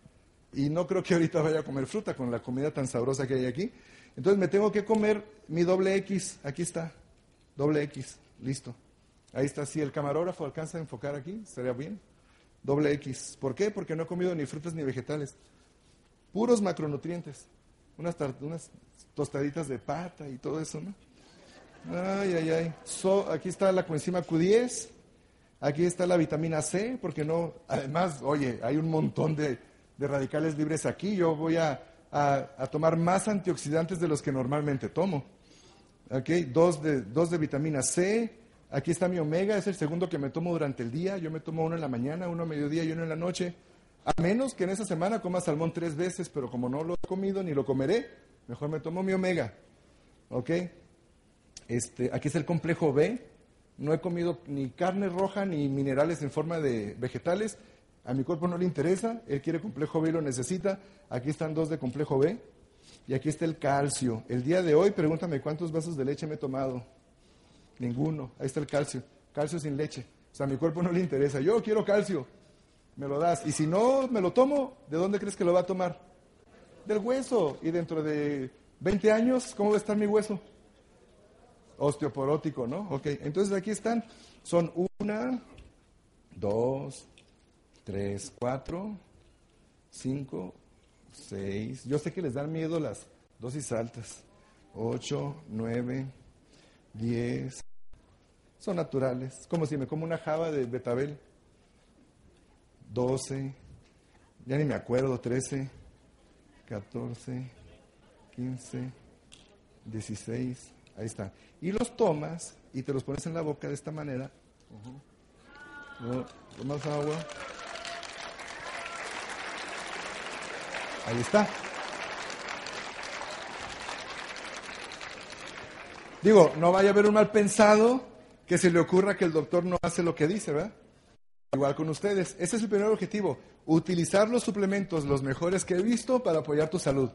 Y no creo que ahorita vaya a comer fruta con la comida tan sabrosa que hay aquí. Entonces me tengo que comer mi doble X. Aquí está. Doble X. Listo. Ahí está. Si el camarógrafo alcanza a enfocar aquí, estaría bien. Doble X. ¿Por qué? Porque no he comido ni frutas ni vegetales. Puros macronutrientes. Unas, unas tostaditas de pata y todo eso, ¿no? Ay, ay, ay. aquí está la coenzima Q10. Aquí está la vitamina C, porque no, además, oye, hay un montón de, radicales libres aquí. Yo voy a, tomar más antioxidantes de los que normalmente tomo. Okay, dos de, dos de vitamina C. Aquí está mi omega, es el segundo que me tomo durante el día. Yo me tomo uno en la mañana, uno a mediodía y uno en la noche. A menos que en esa semana coma salmón tres veces, pero como no lo he comido ni lo comeré, mejor me tomo mi omega. ¿Ok? Este, aquí es el complejo B. No he comido ni carne roja ni minerales en forma de vegetales. A mi cuerpo no le interesa. Él quiere complejo B y lo necesita. Aquí están dos de complejo B. Y aquí está el calcio. El día de hoy, pregúntame cuántos vasos de leche me he tomado. Ninguno. Ahí está el calcio. Calcio sin leche. O sea, a mi cuerpo no le interesa. Yo quiero calcio. Me lo das. Y si no me lo tomo, ¿de dónde crees que lo va a tomar? Del hueso. Y dentro de 20 años, ¿cómo va a estar mi hueso? Osteoporótico, ¿no? Ok, entonces aquí están. Son una, dos, tres, cuatro, cinco, seis. Yo sé que les dan miedo las dosis altas. Ocho, nueve, diez. Son naturales. Como si me como una java de betabel. Doce. Ya ni me acuerdo. Trece, catorce, quince, dieciséis. Ahí está. Y los tomas y te los pones en la boca de esta manera. Tomas agua. Ahí está. Digo, no vaya a haber un mal pensado que se le ocurra que el doctor no hace lo que dice, ¿verdad? Igual con ustedes. Ese es el primer objetivo, utilizar los suplementos, los mejores que he visto, para apoyar tu salud.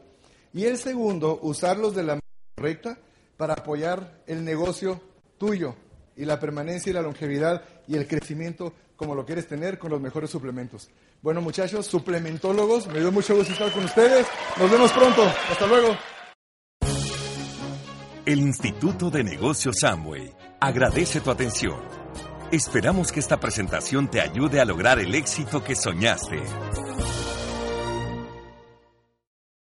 Y el segundo, usarlos de la manera correcta para apoyar el negocio tuyo y la permanencia y la longevidad y el crecimiento como lo quieres tener con los mejores suplementos. Bueno, muchachos, suplementólogos, me dio mucho gusto estar con ustedes. Nos vemos pronto. Hasta luego. El Instituto de Negocios Samway agradece tu atención. Esperamos que esta presentación te ayude a lograr el éxito que soñaste.